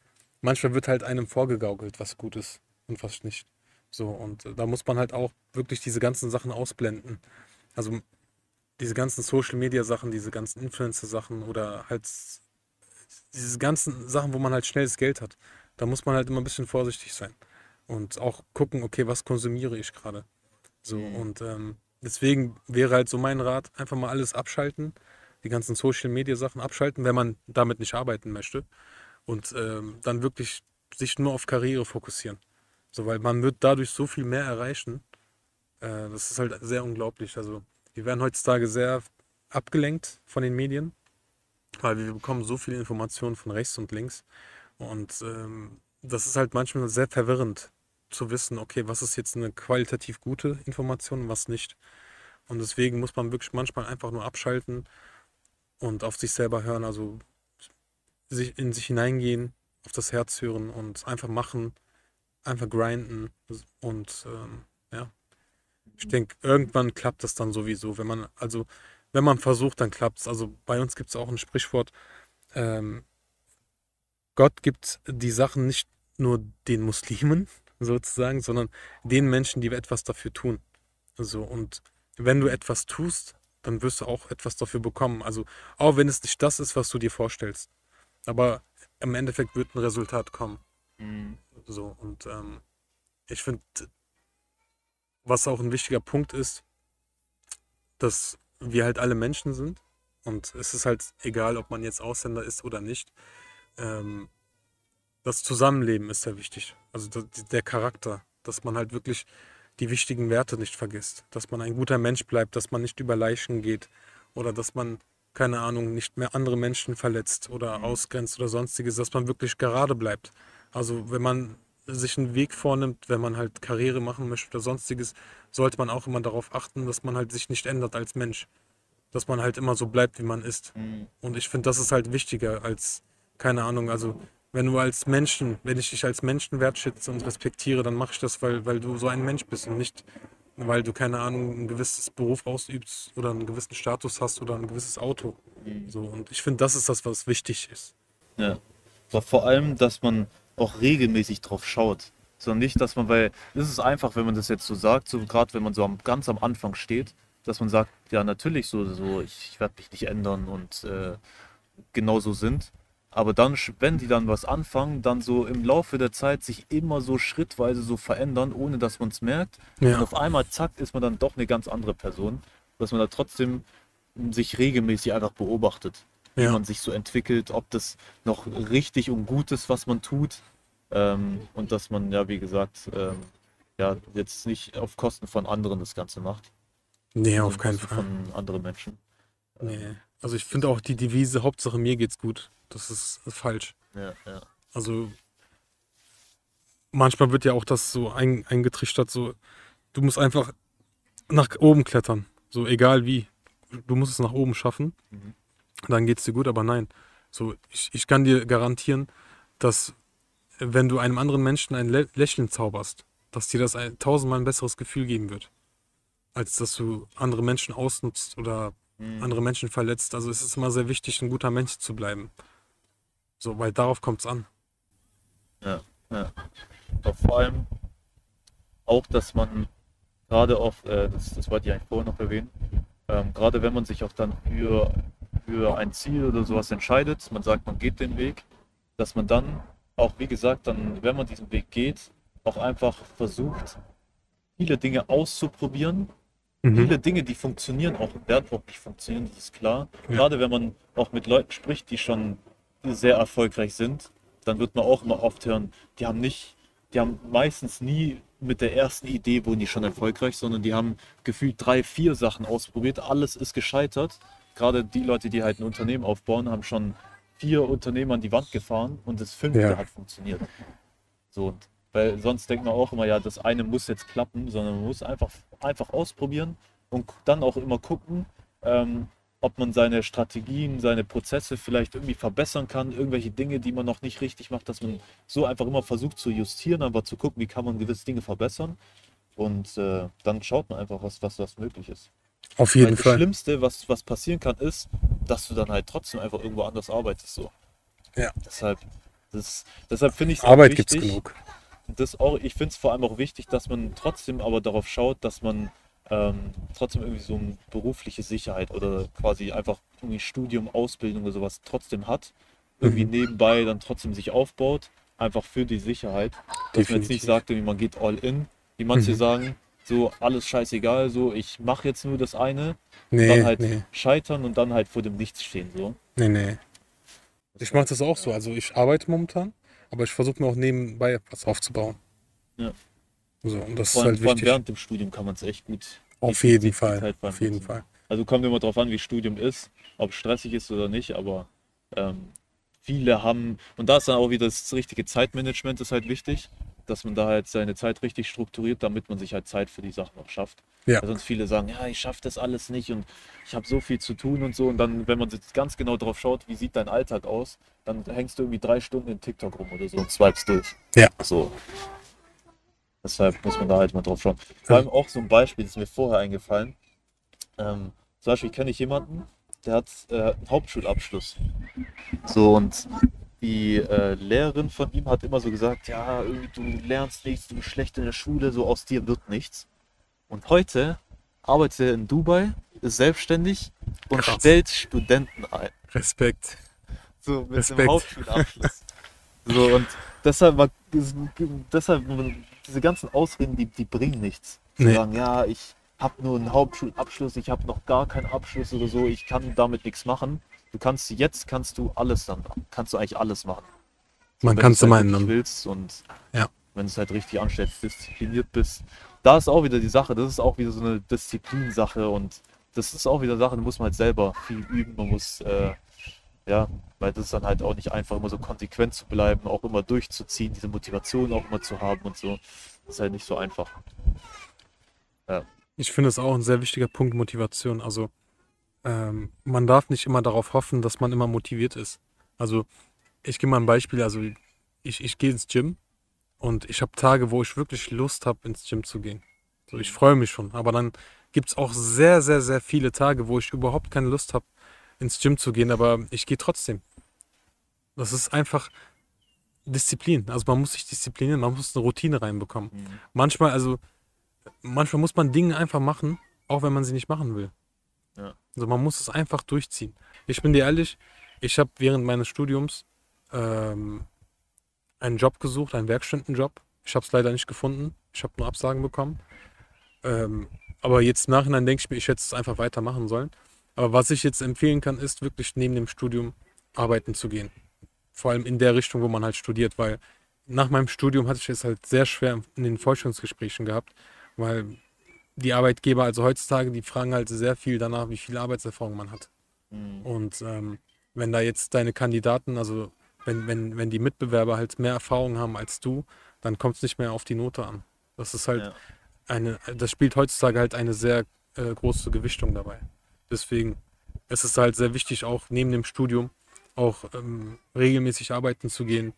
Manchmal wird halt einem vorgegaukelt, was gut ist und was nicht. So, und äh, da muss man halt auch wirklich diese ganzen Sachen ausblenden. Also diese ganzen Social Media Sachen, diese ganzen Influencer Sachen oder halt diese ganzen Sachen, wo man halt schnelles Geld hat. Da muss man halt immer ein bisschen vorsichtig sein und auch gucken, okay, was konsumiere ich gerade. So, Mhm. und ähm, deswegen wäre halt so mein Rat, einfach mal alles abschalten, die ganzen Social Media Sachen abschalten, wenn man damit nicht arbeiten möchte. Und ähm, dann wirklich sich nur auf Karriere fokussieren. So, weil man wird dadurch so viel mehr erreichen. Äh, das ist halt sehr unglaublich. Also, wir werden heutzutage sehr abgelenkt von den Medien, weil wir bekommen so viele Informationen von rechts und links. Und ähm, das ist halt manchmal sehr verwirrend zu wissen, okay, was ist jetzt eine qualitativ gute Information und was nicht. Und deswegen muss man wirklich manchmal einfach nur abschalten und auf sich selber hören, also sich in sich hineingehen, auf das Herz hören und einfach machen, einfach grinden und ähm, ja. Ich denke, irgendwann klappt das dann sowieso, wenn man, also wenn man versucht, dann klappt es. Also bei uns gibt es auch ein Sprichwort, ähm, Gott gibt die Sachen nicht nur den Muslimen sozusagen, sondern den Menschen, die etwas dafür tun. So, und wenn du etwas tust, dann wirst du auch etwas dafür bekommen. Also auch wenn es nicht das ist, was du dir vorstellst. Aber im Endeffekt wird ein Resultat kommen. Mhm. So, und ähm, ich finde, was auch ein wichtiger Punkt ist, dass wir halt alle Menschen sind. Und es ist halt egal, ob man jetzt Ausländer ist oder nicht. Ähm, das Zusammenleben ist sehr wichtig. Also der, der Charakter, dass man halt wirklich die wichtigen Werte nicht vergisst. Dass man ein guter Mensch bleibt, dass man nicht über Leichen geht oder dass man, keine Ahnung, nicht mehr andere Menschen verletzt oder ausgrenzt oder sonstiges, dass man wirklich gerade bleibt. Also wenn man sich einen Weg vornimmt, wenn man halt Karriere machen möchte oder sonstiges, sollte man auch immer darauf achten, dass man halt sich nicht ändert als Mensch. Dass man halt immer so bleibt, wie man ist. Mhm. Und ich finde, das ist halt wichtiger als, keine Ahnung, also wenn du als Menschen, wenn ich dich als Menschen wertschätze und respektiere, dann mache ich das, weil, weil du so ein Mensch bist und nicht, weil du, keine Ahnung, ein gewisses Beruf ausübst oder einen gewissen Status hast oder ein gewisses Auto. Mhm. So, und ich finde, das ist das, was wichtig ist. Ja. Aber vor allem, dass man auch regelmäßig drauf schaut. Sondern nicht, dass man, weil es ist einfach, wenn man das jetzt so sagt, so gerade wenn man so am, ganz am Anfang steht, dass man sagt, ja natürlich so, so ich, ich werde mich nicht ändern und äh, genau so sind. Aber dann, wenn die dann was anfangen, dann so im Laufe der Zeit sich immer so schrittweise so verändern, ohne dass man es merkt. Und Ja, auf einmal, zack, ist man dann doch eine ganz andere Person. Dass man da trotzdem sich regelmäßig einfach beobachtet wie ja, man sich so entwickelt, ob das noch richtig und gut ist, was man tut. Ähm, und dass man, ja, wie gesagt, ähm, ja, jetzt nicht auf Kosten von anderen das Ganze macht. nee, auf keinen Kosten Fall. Von anderen Menschen. Nee. Also ich finde auch die Devise, Hauptsache mir geht's gut, das ist falsch. Ja, ja. Also manchmal wird ja auch das so ein, eingetrichtert, so du musst einfach nach oben klettern, so egal wie. Du musst es nach oben schaffen, Mhm. dann geht's dir gut, aber nein. So, ich, ich kann dir garantieren, dass wenn du einem anderen Menschen ein Lä Lächeln zauberst, dass dir das ein tausendmal ein besseres Gefühl geben wird, als dass du andere Menschen ausnutzt oder Mhm. andere Menschen verletzt. Also es ist immer sehr wichtig, ein guter Mensch zu bleiben. So, weil darauf kommt es an. Ja, ja. Aber vor allem auch, dass man gerade auch, äh, das, das wollte ich eigentlich vorher noch erwähnen, ähm, gerade wenn man sich auch dann für, für ein Ziel oder sowas entscheidet, man sagt, man geht den Weg, dass man dann auch, wie gesagt, dann, wenn man diesen Weg geht, auch einfach versucht, viele Dinge auszuprobieren. Mhm. Viele Dinge, die funktionieren, auch werden auch nicht funktionieren, das ist klar. Ja. Gerade wenn man auch mit Leuten spricht, die schon sehr erfolgreich sind, dann wird man auch immer oft hören, die haben nicht, die haben meistens nie mit der ersten Idee wurden die schon erfolgreich, sondern die haben gefühlt drei, vier Sachen ausprobiert, alles ist gescheitert. Gerade die Leute, die halt ein Unternehmen aufbauen, haben schon vier Unternehmen an die Wand gefahren und das fünfte Ja. hat funktioniert. So, und weil sonst denkt man auch immer, ja, das eine muss jetzt klappen, sondern man muss einfach, einfach ausprobieren und dann auch immer gucken, ähm, ob man seine Strategien, seine Prozesse vielleicht irgendwie verbessern kann, irgendwelche Dinge, die man noch nicht richtig macht, dass man so einfach immer versucht zu justieren, einfach zu gucken, wie kann man gewisse Dinge verbessern. Und äh, dann schaut man einfach, was, was, was möglich ist. Auf Weil jeden das Fall. Schlimmste, was, was passieren kann, ist, dass du dann halt trotzdem einfach irgendwo anders arbeitest. So. Ja. Deshalb Das, deshalb finde ich es Arbeit gibt's wichtig. genug. Das auch, ich finde es vor allem auch wichtig, dass man trotzdem aber darauf schaut, dass man ähm, trotzdem irgendwie so eine berufliche Sicherheit oder quasi einfach irgendwie Studium, Ausbildung oder sowas trotzdem hat. Irgendwie Mhm. nebenbei dann trotzdem sich aufbaut, einfach für die Sicherheit. Dass man jetzt Definitiv. nicht sagt, man geht all in, wie manche Mhm. sagen, so alles scheißegal, so ich mache jetzt nur das eine, Nee, dann halt nee, scheitern und dann halt vor dem Nichts stehen. So. nee, nee. Ich mache das auch so. Also ich arbeite momentan, aber ich versuche mir auch nebenbei was aufzubauen. Ja. So, und das Vor ist halt wichtig. während dem Studium kann man es echt gut. Auf jeden Fall. Auf jeden. Fall. Also kommt immer drauf an, wie Studium ist, ob es stressig ist oder nicht, aber ähm, viele haben, und da ist dann auch wieder das richtige Zeitmanagement ist halt wichtig, dass man da halt seine Zeit richtig strukturiert, damit man sich halt Zeit für die Sachen auch schafft. Ja. Weil sonst viele sagen, ja, ich schaffe das alles nicht und ich habe so viel zu tun und so. Und dann, wenn man jetzt ganz genau drauf schaut, wie sieht dein Alltag aus, dann hängst du irgendwie drei Stunden in TikTok rum oder so und swipes durch. Ja. So. Deshalb muss man da halt mal drauf schauen. Vor allem auch so ein Beispiel, das ist mir vorher eingefallen. Ähm, zum Beispiel kenne ich jemanden, der hat äh, einen Hauptschulabschluss. So und die äh, Lehrerin von ihm hat immer so gesagt, ja, du lernst nichts, du bist schlecht in der Schule, so aus dir wird nichts. Und heute arbeitet er in Dubai, ist selbstständig und Krass. stellt Studenten ein. Respekt. So mit Respekt. einem Hauptschulabschluss. so und deshalb, war, deshalb diese ganzen Ausreden, die, die bringen nichts. Zu Nee. sagen, ja, ich habe nur einen Hauptschulabschluss, ich habe noch gar keinen Abschluss oder so, ich kann damit nichts machen. Du kannst jetzt kannst du alles dann, kannst du eigentlich alles machen. Man kann es immer ändern. willst und Ja. wenn du es halt richtig anstellst, diszipliniert bist. Da ist auch wieder die Sache, das ist auch wieder so eine Disziplinsache und das ist auch wieder Sache, da muss man halt selber viel üben, man muss, äh, ja, weil das ist dann halt auch nicht einfach, immer so konsequent zu bleiben, auch immer durchzuziehen, diese Motivation auch immer zu haben und so. Das ist halt nicht so einfach. Ich finde es auch ein sehr wichtiger Punkt, Motivation. Also ähm, man darf nicht immer darauf hoffen, dass man immer motiviert ist. Also ich gebe mal ein Beispiel. Also ich, ich gehe ins Gym und ich habe Tage, wo ich wirklich Lust habe, ins Gym zu gehen. So, ich freue mich schon. Aber dann gibt es auch sehr, sehr, sehr viele Tage, wo ich überhaupt keine Lust habe, ins Gym zu gehen, aber ich gehe trotzdem. Das ist einfach Disziplin. Also man muss sich disziplinieren, man muss eine Routine reinbekommen. Manchmal, also manchmal muss man Dinge einfach machen, auch wenn man sie nicht machen will. Also man muss es einfach durchziehen. Ich bin dir ehrlich, ich habe während meines Studiums ähm, einen Job gesucht, einen Werkstudentenjob. Ich habe es leider nicht gefunden. Ich habe nur Absagen bekommen. Ähm, aber jetzt im Nachhinein denke ich mir, ich hätte es einfach weitermachen sollen. Aber was ich jetzt empfehlen kann, ist wirklich neben dem Studium arbeiten zu gehen. Vor allem in der Richtung, wo man halt studiert, weil nach meinem Studium hatte ich es halt sehr schwer in den Forschungsgesprächen gehabt, weil die Arbeitgeber, also heutzutage, die fragen halt sehr viel danach, wie viel Arbeitserfahrung man hat. Mhm. Und ähm, wenn da jetzt deine Kandidaten, also wenn, wenn, wenn die Mitbewerber halt mehr Erfahrung haben als du, dann kommt es nicht mehr auf die Note an. Das ist halt Ja. eine, das spielt heutzutage halt eine sehr äh, große Gewichtung dabei. Deswegen ist es halt sehr wichtig, auch neben dem Studium auch ähm, regelmäßig arbeiten zu gehen.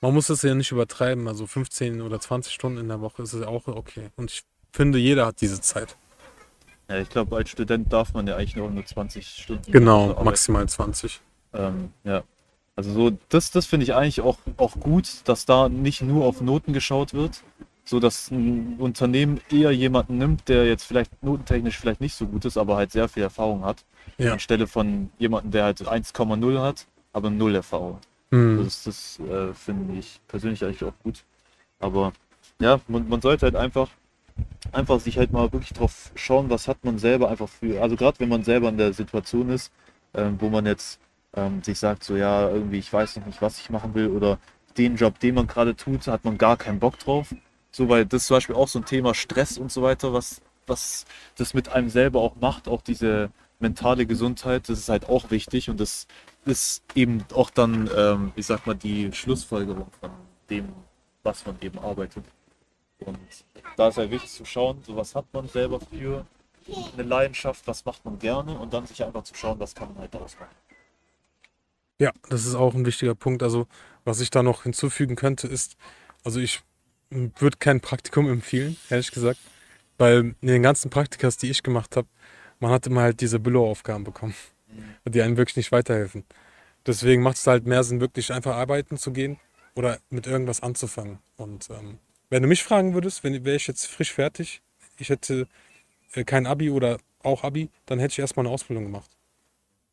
Man muss es ja nicht übertreiben, also 15 oder 20 Stunden in der Woche ist es auch okay. Und ich finde, jeder hat diese Zeit. Ja, ich glaube, als Student darf man ja eigentlich nur nur 20 Stunden. Genau, arbeiten. maximal 20. Ähm, ja. Also so, das, das finde ich eigentlich auch, auch gut, dass da nicht nur auf Noten geschaut wird, so dass ein Unternehmen eher jemanden nimmt, der jetzt vielleicht notentechnisch vielleicht nicht so gut ist, aber halt sehr viel Erfahrung hat, Ja. anstelle von jemandem, der halt 1,0 hat, aber null Erfahrung. Hm. Das, das äh, finde ich persönlich eigentlich auch gut. Aber ja, man, man sollte halt einfach, einfach sich halt mal wirklich drauf schauen, was hat man selber einfach für, also gerade wenn man selber in der Situation ist, ähm, wo man jetzt ähm, sich sagt, so ja, irgendwie, ich weiß noch nicht, was ich machen will oder den Job, den man gerade tut, hat man gar keinen Bock drauf. So, weil das zum Beispiel auch so ein Thema Stress und so weiter, was, was das mit einem selber auch macht, auch diese mentale Gesundheit, das ist halt auch wichtig und das ist eben auch dann, ähm, ich sag mal, die Schlussfolgerung von dem, was man eben arbeitet. Und da ist halt wichtig zu schauen, so was hat man selber für eine Leidenschaft, was macht man gerne und dann sich einfach zu schauen, was kann man halt ausmachen. Ja, das ist auch ein wichtiger Punkt. Also, was ich da noch hinzufügen könnte, ist, also ich würde kein Praktikum empfehlen, ehrlich gesagt, weil in den ganzen Praktikas, die ich gemacht habe, man hat immer halt diese Büloaufgaben bekommen, die einem wirklich nicht weiterhelfen. Deswegen macht es halt mehr Sinn, wirklich einfach arbeiten zu gehen oder mit irgendwas anzufangen. Und ähm, wenn du mich fragen würdest, wenn wäre ich jetzt frisch fertig, ich hätte äh, kein Abi oder auch Abi, dann hätte ich erstmal eine Ausbildung gemacht.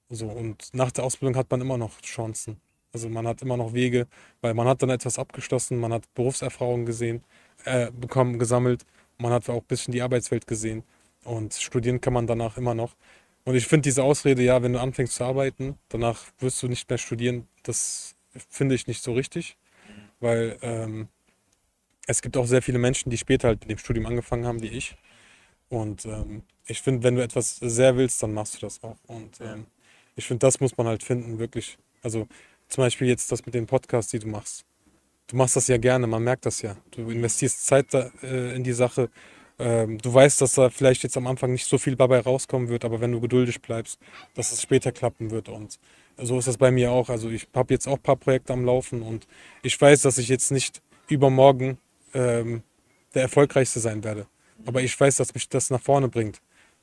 So, und nach der Ausbildung hat man immer noch Chancen. Also man hat immer noch Wege, weil man hat dann etwas abgeschlossen, man hat Berufserfahrung gesehen, äh, bekommen, gesammelt, man hat auch ein bisschen die Arbeitswelt gesehen und studieren kann man danach immer noch. Und ich finde diese Ausrede, ja, wenn du anfängst zu arbeiten, danach wirst du nicht mehr studieren, das finde ich nicht so richtig, weil ähm, es gibt auch sehr viele Menschen, die später halt mit dem Studium angefangen haben, wie ich. Und ähm, ich finde, wenn du etwas sehr willst, dann machst du das auch. Und ähm, ich finde, das muss man halt finden, wirklich. Also zum Beispiel jetzt das mit den Podcasts, die du machst. Du machst das ja gerne, man merkt das ja. Du investierst Zeit da, äh, in die Sache. Ähm, du weißt, dass da vielleicht jetzt am Anfang nicht so viel dabei rauskommen wird, aber wenn du geduldig bleibst, dass es später klappen wird. Und so ist das bei mir auch. Also ich habe jetzt auch ein paar Projekte am Laufen und ich weiß, dass ich jetzt nicht übermorgen ähm, der Erfolgreichste sein werde. Aber ich weiß, dass mich das nach vorne bringt.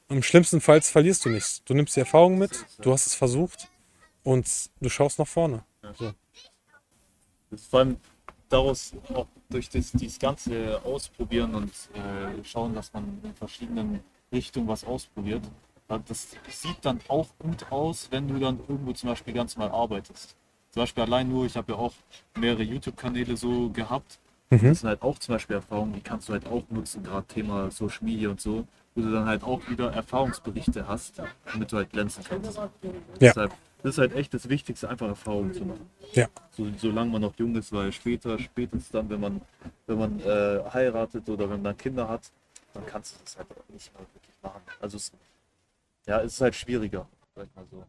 Im schlimmsten Fall verlierst du nichts. Du nimmst die Erfahrung mit, du hast es versucht und du schaust nach vorne. So. Vor allem daraus auch durch das, dieses ganze Ausprobieren und äh, schauen, dass man in verschiedenen Richtungen was ausprobiert. Das sieht dann auch gut aus, wenn du dann irgendwo zum Beispiel ganz mal arbeitest. Zum Beispiel allein nur, ich habe ja auch mehrere YouTube-Kanäle so gehabt. Mhm. Das sind halt auch zum Beispiel Erfahrungen, die kannst du halt auch nutzen, gerade Thema Social Media und so, wo du dann halt auch wieder Erfahrungsberichte hast, damit du halt glänzen kannst. Ja. Deshalb das ist halt echt das Wichtigste, einfach Erfahrungen zu machen. Ja. So, solange man noch jung ist, weil später, spätestens dann, wenn man, wenn man äh, heiratet oder wenn man Kinder hat, dann kannst du das halt nicht mehr wirklich machen. Also es, ja, es ist halt schwieriger, sag ich mal so.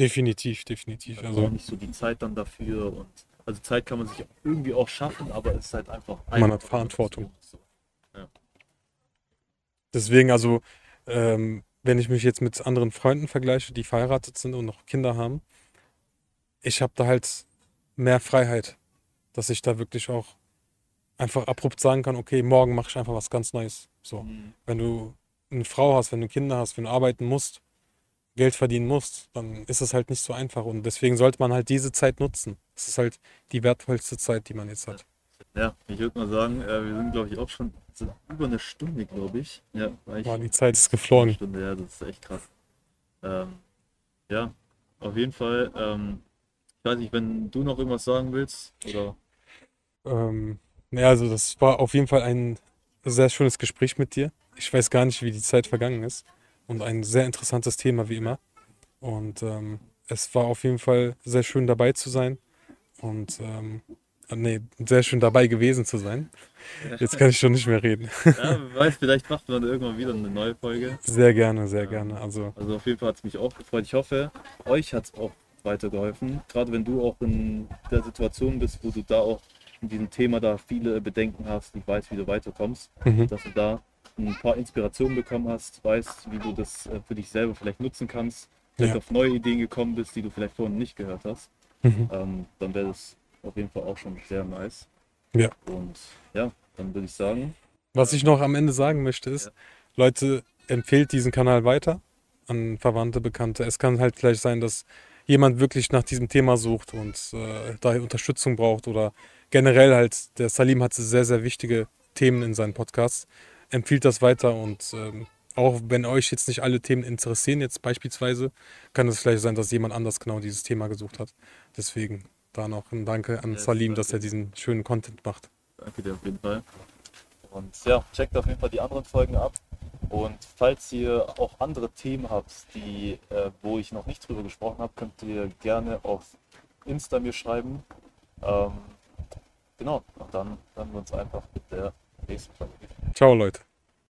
Definitiv, definitiv. Also, also nicht so die Zeit dann dafür und also Zeit kann man sich irgendwie auch schaffen, aber es ist halt einfach. Man hat Verantwortung. Ja. Deswegen, also ähm, wenn ich mich jetzt mit anderen Freunden vergleiche, die verheiratet sind und noch Kinder haben, ich habe da halt mehr Freiheit, dass ich da wirklich auch einfach abrupt sagen kann, okay, morgen mache ich einfach was ganz Neues. So, mhm. wenn du eine Frau hast, wenn du Kinder hast, wenn du arbeiten musst, Geld verdienen musst, dann ist es halt nicht so einfach und deswegen sollte man halt diese Zeit nutzen. Das ist halt die wertvollste Zeit, die man jetzt hat. Ja, ich würde mal sagen, äh, wir sind glaube ich auch schon über eine Stunde, glaube ich. Ja, ich Boah, die Zeit ist geflogen. Stunde, ja, das ist echt krass. Ähm, ja, auf jeden Fall. Ähm, ich weiß nicht, wenn du noch irgendwas sagen willst, oder? Ähm, ja, also das war auf jeden Fall ein sehr schönes Gespräch mit dir. Ich weiß gar nicht, wie die Zeit vergangen ist. Und ein sehr interessantes Thema, wie immer. Und ähm, es war auf jeden Fall sehr schön dabei zu sein. Und ähm, nee, sehr schön dabei gewesen zu sein. Jetzt kann ich schon nicht mehr reden. Ja, wer weiß, vielleicht macht man irgendwann wieder eine neue Folge. Sehr gerne, sehr gerne. Also, also auf jeden Fall hat es mich auch gefreut. Ich hoffe, euch hat es auch weitergeholfen. Gerade wenn du auch in der Situation bist, wo du da auch in diesem Thema da viele Bedenken hast, nicht weißt, wie du weiterkommst, mhm. dass du da ein paar Inspirationen bekommen hast, weißt, wie du das äh, für dich selber vielleicht nutzen kannst, vielleicht ja. auf neue Ideen gekommen bist, die du vielleicht vorhin nicht gehört hast, mhm. ähm, dann wäre das auf jeden Fall auch schon sehr nice. Ja. Und ja, dann würde ich sagen. Was ich noch am Ende sagen möchte ist, ja. Leute, empfehlt diesen Kanal weiter an Verwandte, Bekannte. Es kann halt gleich sein, dass jemand wirklich nach diesem Thema sucht und äh, da Unterstützung braucht oder generell halt, der Salim hat sehr, sehr wichtige Themen in seinen Podcasts. Empfiehlt das weiter und ähm, auch wenn euch jetzt nicht alle Themen interessieren, jetzt beispielsweise, kann es vielleicht sein, dass jemand anders genau dieses Thema gesucht hat. Deswegen da noch ein Danke an Salim, dass er diesen schönen Content macht. Danke dir auf jeden Fall. Und ja, checkt auf jeden Fall die anderen Folgen ab. Und falls ihr auch andere Themen habt, die, äh, wo ich noch nicht drüber gesprochen habe, könnt ihr gerne auf Insta mir schreiben. Ähm, genau, und dann hören wir uns einfach mit der nächsten. Ciao Leute.